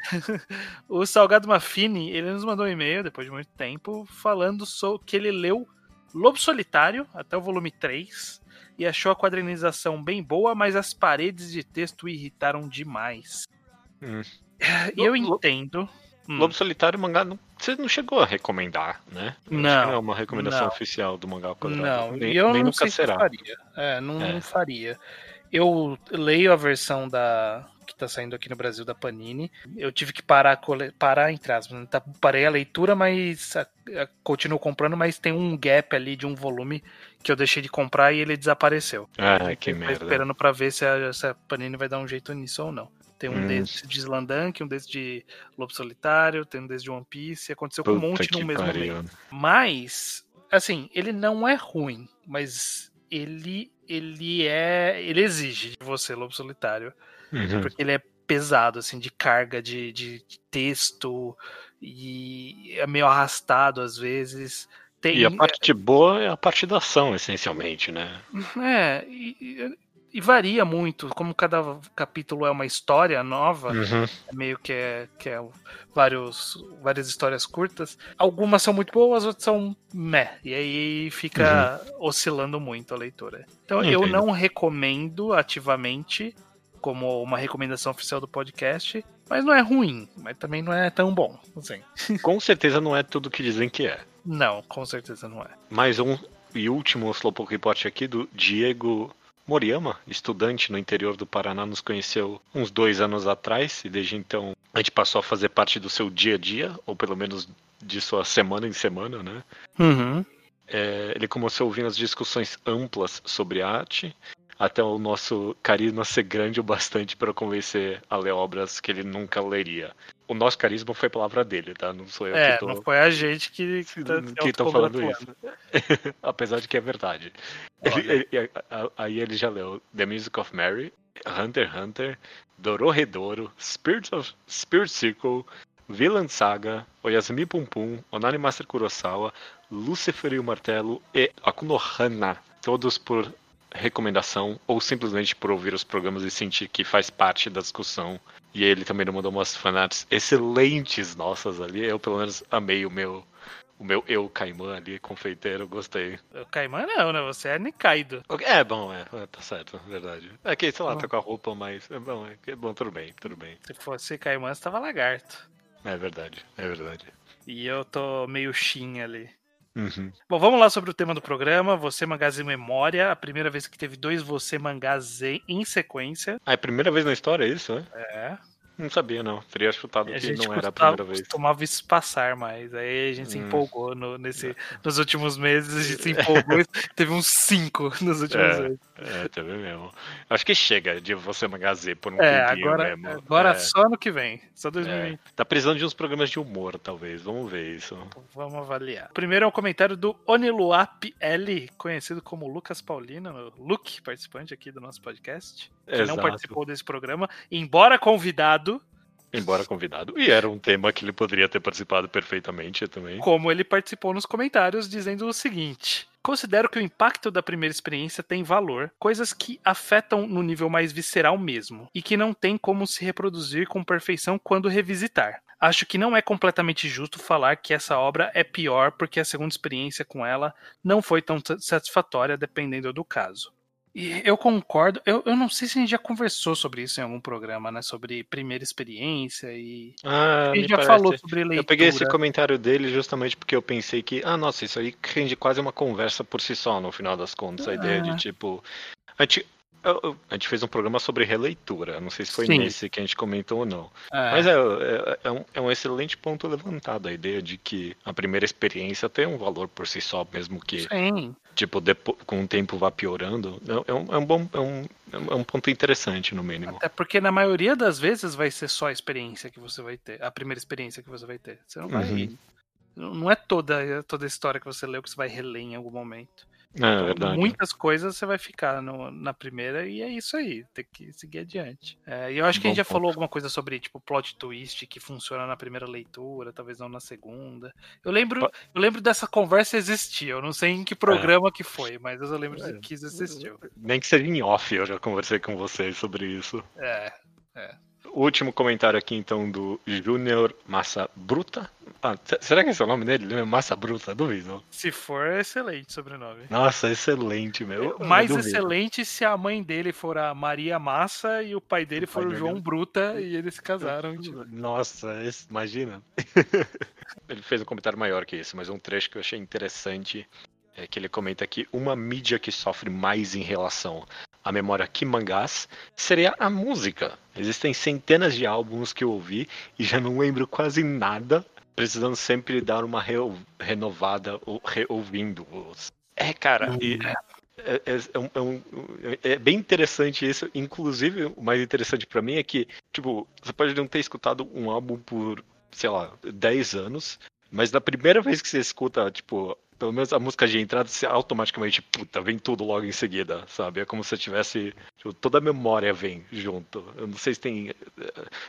[LAUGHS] o Salgado Mafini, ele nos mandou um e-mail, depois de muito tempo, falando sobre que ele leu Lobo Solitário, até o volume 3, e achou a quadrinização bem boa, mas as paredes de texto o irritaram demais. Hum. E eu entendo. Hum. Lobo Solitário mangá não, você não chegou a recomendar, né? Não. não é uma recomendação não. oficial do mangá quadrado. Não, nem, eu nem não nunca será. faria. É, não, é. não faria. Eu leio a versão da que tá saindo aqui no Brasil da Panini. Eu tive que parar, parar entre aspas. Né? Tá, parei a leitura, mas a, a, continuo comprando, mas tem um gap ali de um volume que eu deixei de comprar e ele desapareceu. Ah, que merda. esperando para ver se a, se a Panini vai dar um jeito nisso ou não. Tem um hum. desse de Slandank, um desse de Lobo Solitário, tem um desse de One Piece. Aconteceu Puta com um monte no mesmo momento. Mas, assim, ele não é ruim, mas ele ele é. ele exige de você, Lobo Solitário. Uhum. Porque ele é pesado, assim, de carga de, de, de texto e é meio arrastado às vezes. Tem, e a parte boa é a parte da ação, essencialmente, né? É, e, e varia muito, como cada capítulo é uma história nova, Uhum. meio que é, que é vários, várias histórias curtas. Algumas são muito boas, outras são meh. E aí fica oscilando muito a leitura. Então eu Entendo. não recomendo ativamente como uma recomendação oficial do podcast, mas não é ruim, mas também não é tão bom. Assim. [LAUGHS] Com certeza não é tudo que dizem que é. Não, com certeza não é. Mais um e último Slowpoke Report aqui do Diego Moriyama, estudante no interior do Paraná, nos conheceu uns dois anos atrás e desde então a gente passou a fazer parte do seu dia a dia, ou pelo menos de sua semana em semana, né? Uhum. É, ele começou ouvindo as discussões amplas sobre arte, até o nosso carisma ser grande o bastante para convencer a ler obras que ele nunca leria. O nosso carisma foi a palavra dele, tá? Não sou eu É, que tô, não foi a gente que, que tá que tô falando isso. [LAUGHS] Apesar de que é verdade. Ele- ele- aí ele já leu The Music of Mary, Hunter x Hunter, Dororedoro, Spirit, of, Spirit Circle, Villain Saga, Oyasumi Pum Pum, Onari Master Kurosawa, Lucifer e o Martelo e Akunohana. Todos por recomendação ou simplesmente por ouvir os programas e sentir que faz parte da discussão. E ele também mandou umas fanarts excelentes nossas ali. Eu, pelo menos, amei o meu o meu eu caimã ali, confeiteiro, gostei. O Caimã não, né? Você é Nikaido. É bom, é, é, tá certo, verdade. É que, sei lá, tá com a roupa, mas é bom, é, é bom, tudo bem, tudo bem. Se fosse Caimã, você tava lagarto. É verdade, é verdade. E eu tô meio Shin ali. Uhum. Bom, vamos lá sobre o tema do programa. Você Mangás em Memória. A primeira vez que teve dois Você Mangás em em sequência. Ah, é a primeira vez na história é isso, né? É. Não sabia, não. Teria chutado que a gente não era a primeira vez. costumava isso passar mais. Aí a gente se Hum. empolgou no, nesse, nos últimos meses. A gente se [LAUGHS] empolgou e teve uns cinco [LAUGHS] nos últimos É. meses. É, também mesmo. Acho que chega de você magazê por um É, tempinho agora, mesmo. agora é, só no que vem. Só é. 2020. Tá precisando de uns programas de humor, talvez. Vamos ver isso. Vamos avaliar. Primeiro é um comentário do Oniluap L, conhecido como Lucas Paulino, Luke, participante aqui do nosso podcast, que não Exato. participou desse programa, embora convidado, Embora convidado. E era um tema que ele poderia ter participado perfeitamente também. como ele participou nos comentários, dizendo o seguinte. Considero que o impacto da primeira experiência tem valor, coisas que afetam no nível mais visceral mesmo, e que não tem como se reproduzir com perfeição quando revisitar. Acho que não é completamente justo falar que essa obra é pior porque a segunda experiência com ela não foi tão sa- satisfatória, dependendo do caso. E eu concordo, eu, eu não sei se a gente já conversou sobre isso em algum programa, né? Sobre primeira experiência e. Ah, A gente já parece. falou sobre leitura. Eu peguei esse comentário dele justamente porque eu pensei que, ah, nossa, isso aí rende quase uma conversa por si só, no final das contas. A ideia de, Ah. tipo. A gente, a gente fez um programa sobre releitura. Não sei se foi Sim. nesse que a gente comentou ou não. É. Mas é, é, é um, é um excelente ponto levantado. A ideia de que a primeira experiência tem um valor por si só, mesmo que, Sim. tipo, depo- com o tempo vá piorando. É, é um, é um bom. É um, é um ponto interessante, no mínimo. Até porque na maioria das vezes vai ser só a experiência que você vai ter, a primeira experiência que você vai ter. Você não vai. Uhum. Não é toda, toda a história que você leu que você vai reler em algum momento. É, verdade. Muitas coisas você vai ficar no- na primeira e é isso aí, tem que seguir adiante. É, e eu acho que a gente Bom já falou alguma coisa sobre tipo plot twist que funciona na primeira leitura, talvez não na segunda. Eu lembro, eu lembro dessa conversa existir, eu não sei em que programa que foi, mas eu lembro É. que isso existiu. Nem que seja em off, eu já conversei com vocês sobre isso. É, O último comentário aqui, então, do Júnior Massa Bruta. Ah, se- será que esse é o nome dele? Massa Bruta? Duvido. se for, é excelente sobrenome. Nossa, excelente, meu. Mais Duvido. excelente se a mãe dele for a Maria Massa e o pai dele O for pai o dele- João Bruta e eles se casaram. [LAUGHS] tipo. Nossa, esse- imagina. [LAUGHS] ele fez um comentário maior que esse, mas um trecho que eu achei interessante é que ele comenta aqui uma mídia que sofre mais em relação à memória que mangás seria a música. Existem centenas de álbuns que eu ouvi e já não lembro quase nada, precisando sempre dar uma re- renovada ou reouvindo-os. É, cara, e é, é- é um- é um- é bem interessante isso. Inclusive, o mais interessante pra mim é que, tipo, você pode não ter escutado um álbum por, sei lá, 10 anos, mas na primeira vez que você escuta, tipo, pelo menos a música de entrada, você automaticamente, puta, vem tudo logo em seguida, sabe? É como se tivesse. tipo, toda a memória vem junto. Eu não sei se tem,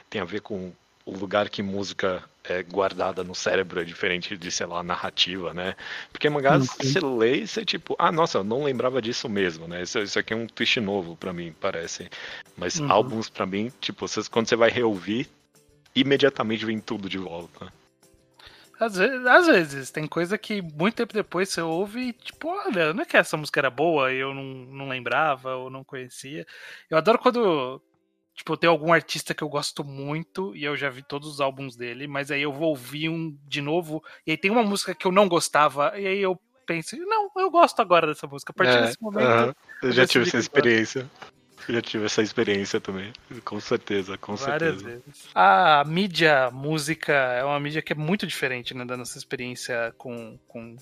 tem a ver com o lugar que música é guardada no cérebro é diferente de, sei lá, narrativa, né? Porque mangás uhum. você lê e você tipo, ah, nossa, eu não lembrava disso mesmo, né? Isso, isso aqui é um twist novo para mim, parece. Mas uhum. álbuns para mim, tipo, você, quando você vai reouvir, imediatamente vem tudo de volta. Às vezes, às vezes, tem coisa que muito tempo depois você ouve e, tipo, olha, não é que essa música era boa e eu não, não lembrava ou não conhecia. Eu adoro quando, Tipo, tem algum artista que eu gosto muito e eu já vi todos os álbuns dele, mas aí eu vou ouvir um de novo e aí tem uma música que eu não gostava e aí eu penso, não, eu gosto agora dessa música. A partir é, desse momento. Uh -huh. Eu já tive essa experiência. Eu já tive essa experiência também, com certeza, com Várias certeza. Vezes. A mídia música é uma mídia que é muito diferente né, da nossa experiência com, com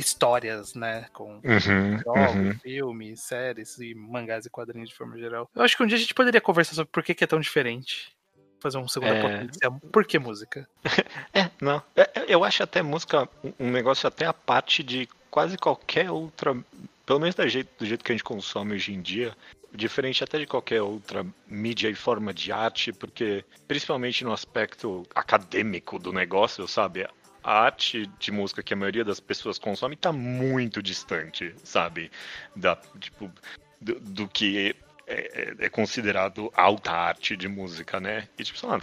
histórias, né? Com uhum, jogos, uhum. filmes, séries e mangás e quadrinhos de forma geral. Eu acho que um dia a gente poderia conversar sobre por que, que é tão diferente. Fazer um segundo é... potência. Por que música? [LAUGHS] é, não. É, é, eu acho até música um negócio até a parte de quase qualquer outra. Pelo menos do jeito, do jeito que a gente consome hoje em dia, diferente até de qualquer outra mídia e forma de arte, porque principalmente no aspecto acadêmico do negócio, sabe? a arte de música que a maioria das pessoas consome está muito distante, sabe? Da, tipo, do, do que é, é, é, considerado alta arte de música, né? E, tipo, sei lá,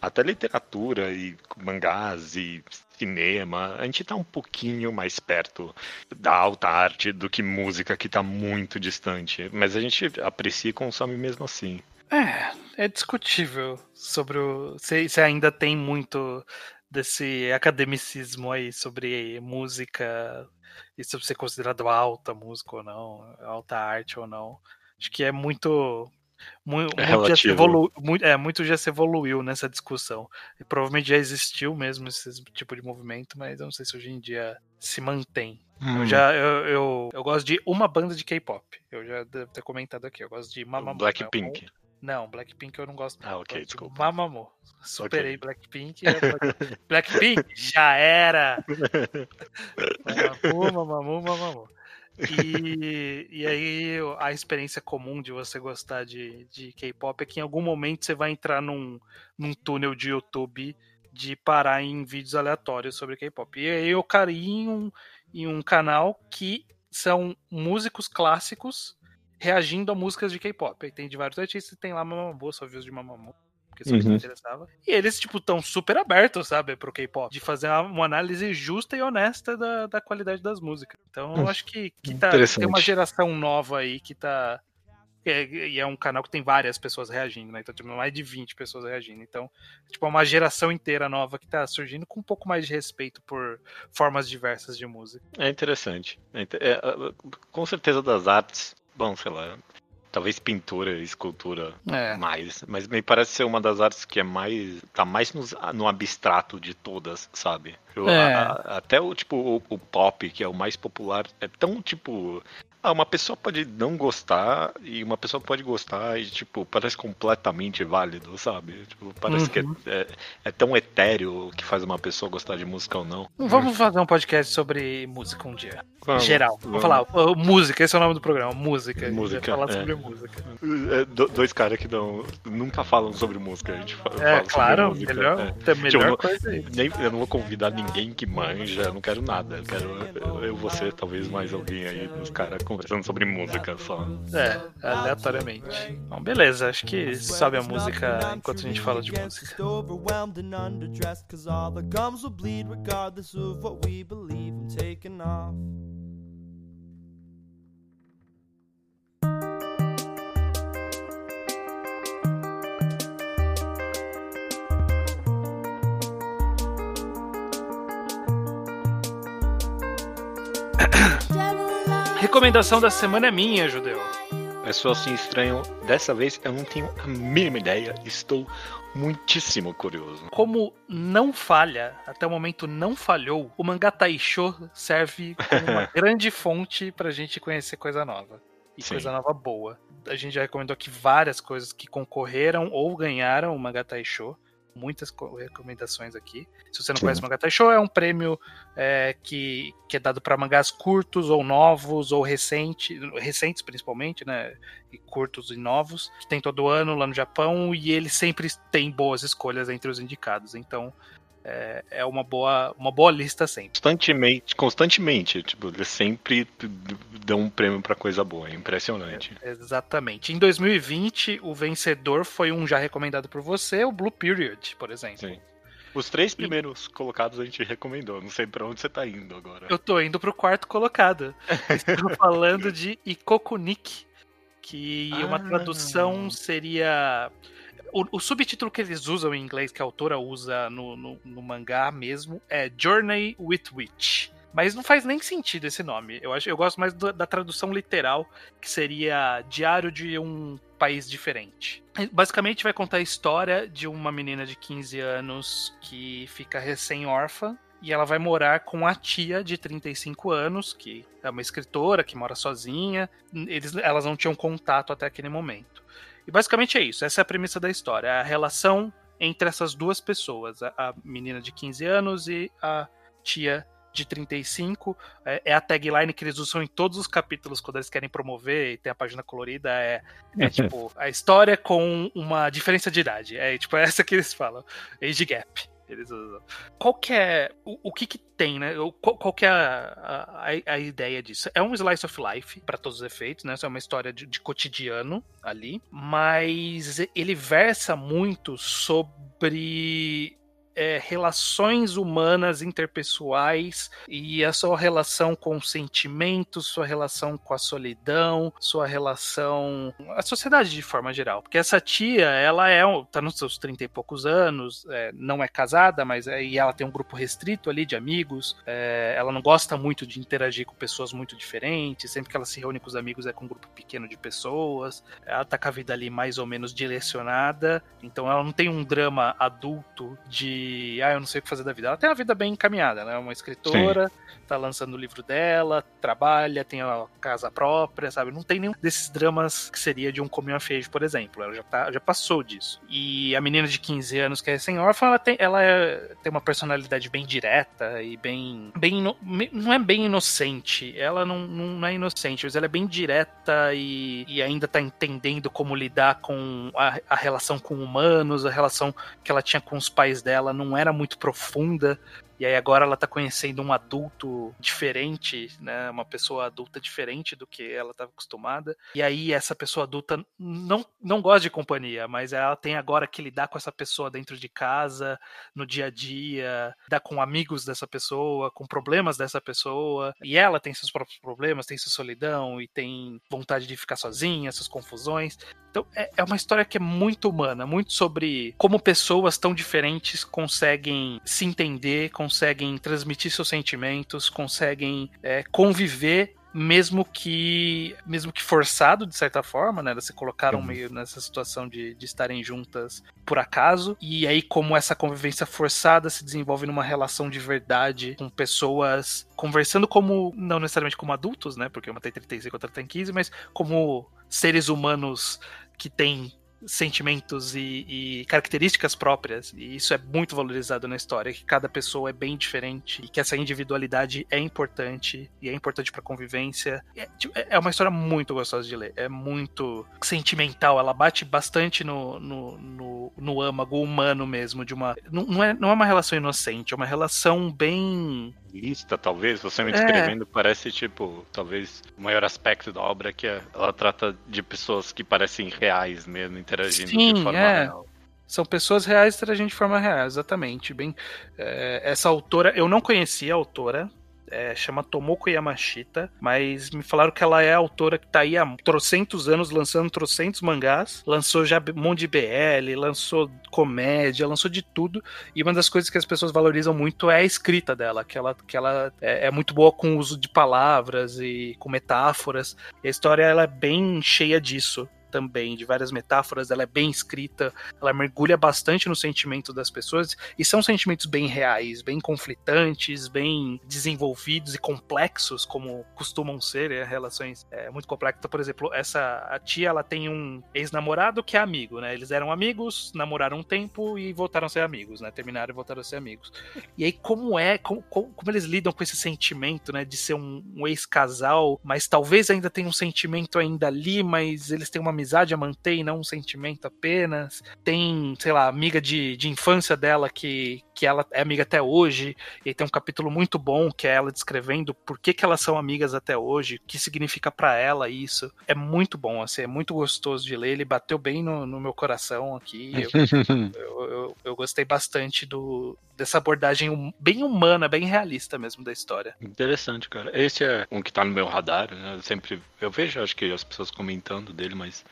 até literatura e mangás e cinema, a gente tá um pouquinho mais perto da alta arte do que música que tá muito distante. Mas a gente aprecia e consome mesmo assim. É, é discutível sobre o. Se, se ainda tem muito desse academicismo aí sobre música e sobre ser considerado alta música ou não, alta arte ou não. Acho que é muito. Muito, é muito, já evolu, muito, é, muito já se evoluiu nessa discussão. E provavelmente já existiu mesmo esse tipo de movimento, mas eu não sei se hoje em dia se mantém. Hum. Eu já eu, eu, eu, gosto de uma banda de K-pop. Eu já devo ter comentado aqui. Eu gosto de Mamamoo. Blackpink. Não, Blackpink eu não gosto. Ah, ok, desculpa. Mamamoo. Superei okay. Blackpink. [LAUGHS] Blackpink já era. [LAUGHS] Mamamoo, Mamamoo, Mamamoo. E, e aí a experiência comum de você gostar de, de K-pop é que em algum momento você vai entrar num, num túnel de YouTube de parar em vídeos aleatórios sobre K-pop. E aí eu caí em um, em um canal que são músicos clássicos reagindo a músicas de K-pop. Aí tem de vários artistas, tem lá Mamamoo, só views de Mamamoo, porque isso uhum. me interessava. E eles, tipo, tão super abertos, sabe, pro K-pop, de fazer uma, análise justa e honesta da, da qualidade das músicas. Então, eu hum. acho que, que tá, tem uma geração nova aí que tá e é um canal que tem várias pessoas reagindo, né? Então, tipo, mais de 20 pessoas reagindo. Então, tipo, é uma geração inteira nova que tá surgindo com um pouco mais de respeito por formas diversas de música. É interessante. É, é, com certeza das artes bom, sei lá, talvez pintura, escultura é. mais, mas me parece ser uma das artes que é mais tá mais no, no abstrato de todas, sabe? É. a, a, até o tipo o, o, pop, que é o mais popular, é tão tipo ah, uma pessoa pode não gostar e uma pessoa pode gostar e, tipo, parece completamente válido, sabe? Tipo, parece uhum. que é, uhum. é, é, tão etéreo que faz uma pessoa gostar de música ou não. Vamos fazer um podcast sobre música um dia. Vamos, Geral. Vamos, falar. Uh, música, esse é o nome do programa. Música. Música. falar é. sobre música. É, dois caras que não, nunca falam sobre música. A gente fala, é, claro, música. Melhor, é. melhor tipo, coisa aí. Nem, eu não vou convidar ninguém que manja, eu não quero nada. Eu quero eu, eu você, talvez mais alguém aí, os caras conversando sobre música só. É, aleatoriamente. Bom, beleza, acho que sobe a música enquanto a gente fala de música. Recomendação da semana é minha, Judeu. Pessoal se estranham. Dessa vez eu não tenho a mínima ideia. Estou muitíssimo curioso. Como não falha, até o momento não falhou, o mangá Taisho serve como uma [LAUGHS] grande fonte pra gente conhecer coisa nova. E Sim. coisa nova boa. A gente já recomendou aqui várias coisas que concorreram ou ganharam o mangá Taisho muitas recomendações aqui. Se você não Sim. conhece o Taisho, é um prêmio é, que, que é dado para mangás curtos ou novos ou recente, recentes principalmente, né? E curtos e novos, que tem todo ano lá no Japão e ele sempre tem boas escolhas entre os indicados. Então, é, é uma, boa, uma boa lista sempre. Constantemente, constantemente. Tipo, eles sempre dão um prêmio para coisa boa. É impressionante. É, exatamente. Em 2020, o vencedor foi um já recomendado por você, o Blue Period, por exemplo. Sim. Os três primeiros e... colocados a gente recomendou. Não sei para onde você tá indo agora. Eu tô indo pro quarto colocado. [LAUGHS] Estou falando de Ikokunik, que ah. uma tradução seria o, o, subtítulo que eles usam em inglês, que a autora usa no, no, no mangá mesmo, é Journey with Witch. Mas não faz nem sentido esse nome. Eu acho, eu gosto mais da, da tradução literal, que seria Diário de um País Diferente. Basicamente vai contar a história de uma menina de 15 anos que fica recém-órfã e ela vai morar com a tia de 35 anos, que é uma escritora que mora sozinha. Eles, elas não tinham contato até aquele momento. E basicamente é isso, essa é a premissa da história, a relação entre essas duas pessoas, a, a menina de 15 anos e a tia de 35. É, é, a tagline que eles usam em todos os capítulos quando eles querem promover e tem a página colorida. É, é [LAUGHS] tipo, a história com uma diferença de idade. É tipo, é [LAUGHS] essa que eles falam. Age gap. Eles usam. Qual que é. O, o que que tem, né? Qual, qual que é a, a, a, ideia disso? É um slice of life, para todos os efeitos, né? Isso é uma história de, de cotidiano ali. Mas ele versa muito sobre é, relações humanas interpessoais e a sua relação com sentimentos, sua relação com a solidão, sua relação. a sociedade de forma geral. Porque essa tia, ela é tá nos seus 30 e poucos anos, é, não é casada, mas é, e ela tem um grupo restrito ali de amigos. É, ela não gosta muito de interagir com pessoas muito diferentes. Sempre que ela se reúne com os amigos é com um grupo pequeno de pessoas. Ela tá com a vida ali mais ou menos direcionada. Então ela não tem um drama adulto de ah, eu não sei o que fazer da vida. Ela tem uma vida bem encaminhada, né? Uma escritora, Sim. tá lançando o livro dela, trabalha, tem a casa própria, sabe? Não tem nenhum desses dramas que seria de um coming of age, por exemplo. Ela já, tá, já passou disso. E a menina de 15 anos que é sem-órfã, ela, tem, ela é, tem uma personalidade bem direta e bem. bem não é bem inocente. Ela não, não é inocente, mas ela é bem direta e, e ainda tá entendendo como lidar com a, a relação com humanos, a relação que ela tinha com os pais dela não era muito profunda. E aí agora ela tá conhecendo um adulto diferente, né? Uma pessoa adulta diferente do que ela estava acostumada. E aí essa pessoa adulta não, não gosta de companhia, mas ela tem agora que lidar com essa pessoa dentro de casa, no dia a dia, lidar com amigos dessa pessoa, com problemas dessa pessoa. E ela tem seus próprios problemas, tem sua solidão e tem vontade de ficar sozinha, suas confusões. Então é, é uma história que é muito humana, muito sobre como pessoas tão diferentes conseguem se entender, conseguem transmitir seus sentimentos, conseguem é, conviver mesmo que mesmo que forçado de certa forma, né? Elas se colocaram uhum. meio nessa situação de, de estarem juntas por acaso e aí como essa convivência forçada se desenvolve numa relação de verdade com pessoas conversando como não necessariamente como adultos, né? Porque uma tem 35 outra tem 15, mas como seres humanos que têm sentimentos e, e, características próprias. E isso é muito valorizado na história, que cada pessoa é bem diferente e que essa individualidade é importante e é importante para convivência. É, tipo, é, é, uma história muito gostosa de ler, é muito sentimental, ela bate bastante no, no, no, no âmago humano mesmo, de uma. Não, não, é, não é uma relação inocente, é uma relação bem lista, talvez, você me é. descrevendo, é. parece, tipo, talvez o maior aspecto da obra é que ela trata de pessoas que parecem reais mesmo, interagindo Sim, de forma é. real. São pessoas reais interagindo de forma real, exatamente. Bem, é, essa autora, eu não conhecia a autora, é, chama Tomoko Yamashita, mas me falaram que ela é a autora que tá aí há trocentos anos lançando trocentos mangás, lançou já um monte de BL, lançou comédia, lançou de tudo, e uma das coisas que as pessoas valorizam muito é a escrita dela, que ela, que ela é, é muito boa com o uso de palavras e com metáforas, e a história ela é bem cheia disso. Também, de várias metáforas, ela é bem escrita, ela mergulha bastante no sentimento das pessoas, e são sentimentos bem reais, bem conflitantes, bem desenvolvidos e complexos, como costumam ser, é, relações é, muito complexas. Por exemplo, essa a tia, ela tem um ex-namorado que é amigo, né? Eles eram amigos, namoraram um tempo e voltaram a ser amigos, né? Terminaram e voltaram a ser amigos. E aí, como é, como, como, como eles lidam com esse sentimento, né? De ser um, um ex-casal, mas talvez ainda tenha um sentimento ainda ali, mas eles têm uma amizade a manter e não um sentimento apenas. Tem, sei lá, amiga de, de infância dela que, que ela é amiga até hoje, e tem um capítulo muito bom que é ela descrevendo por que, que elas são amigas até hoje, o que significa para ela isso. É muito bom, assim, é muito gostoso de ler, ele bateu bem no, no meu coração aqui. Eu, [LAUGHS] eu, eu, eu, gostei bastante do, dessa abordagem hum, bem humana, bem realista mesmo da história. Interessante, cara. Esse é um que tá no meu radar, né? Eu sempre eu vejo, acho que as pessoas comentando dele, mas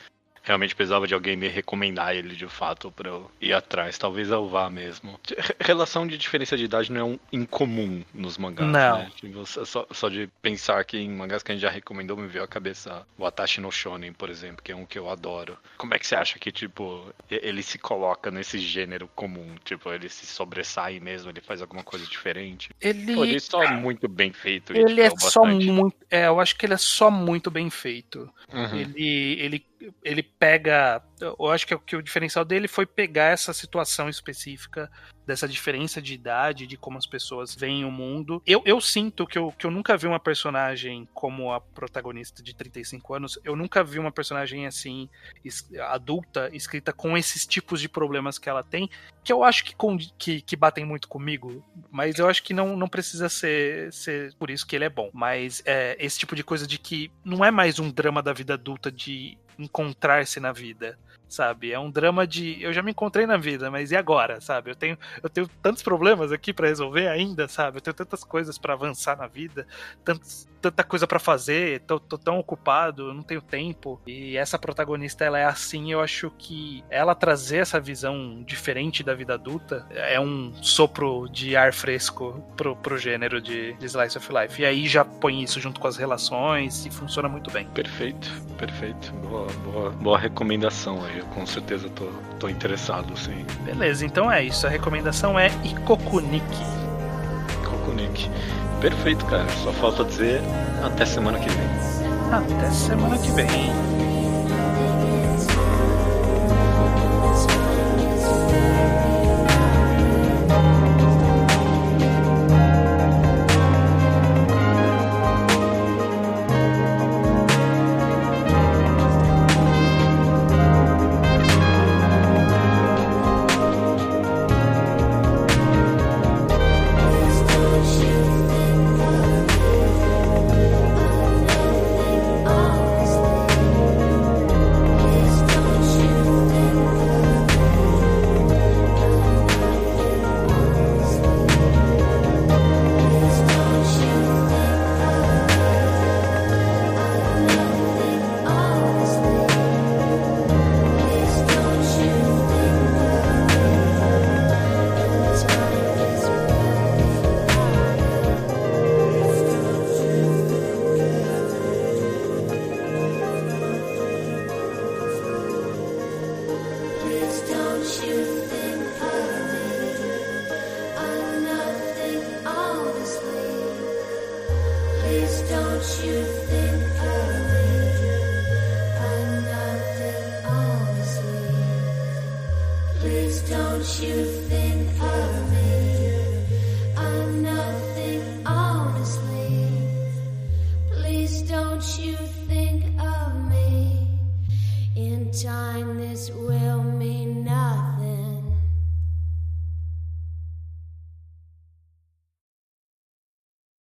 realmente precisava de alguém me recomendar ele de fato para eu ir atrás. Talvez eu vá mesmo. Relação de diferença de idade não é um incomum nos mangás, não. né? Só, só, de pensar aqui em mangás que a gente já recomendou, me veio a cabeça o Atashi no Shonen, por exemplo, que é um que eu adoro. Como é que você acha que, tipo, ele se coloca nesse gênero comum? Tipo, ele se sobressai mesmo, ele faz alguma coisa diferente? Ele, Pô, ele é só muito bem feito. Ele é só muito... É, eu acho que ele é só muito bem feito. Uhum. Ele, ele ele pega. Eu acho que, é que o diferencial dele foi pegar essa situação específica dessa diferença de idade, de como as pessoas veem o mundo. Eu, eu sinto que eu, que eu nunca vi uma personagem como a protagonista de 35 anos, eu nunca vi uma personagem assim, adulta, escrita com esses tipos de problemas que ela tem, que eu acho que, que, que batem muito comigo, mas eu acho que não, não precisa ser, ser por isso que ele é bom. Mas é, esse tipo de coisa de que não é mais um drama da vida adulta de encontrar-se na vida sabe? É um drama de eu já me encontrei na vida, mas e agora, sabe? Eu tenho eu tenho tantos problemas aqui para resolver ainda, sabe? Eu tenho tantas coisas para avançar na vida, tantos, tanta coisa para fazer, tô, tô, tão ocupado, não tenho tempo. E essa protagonista ela é assim, eu acho que ela trazer essa visão diferente da vida adulta é um sopro de ar fresco pro, pro gênero de, de Slice of Life. E aí já põe isso junto com as relações e funciona muito bem. Perfeito, perfeito. Boa, boa, boa recomendação aí eu com certeza tô, tô interessado, sim. Beleza, então é isso. A recomendação é Ikokuniki. Ikokuniki. Perfeito, cara. Só falta dizer até semana que vem. Até semana que vem.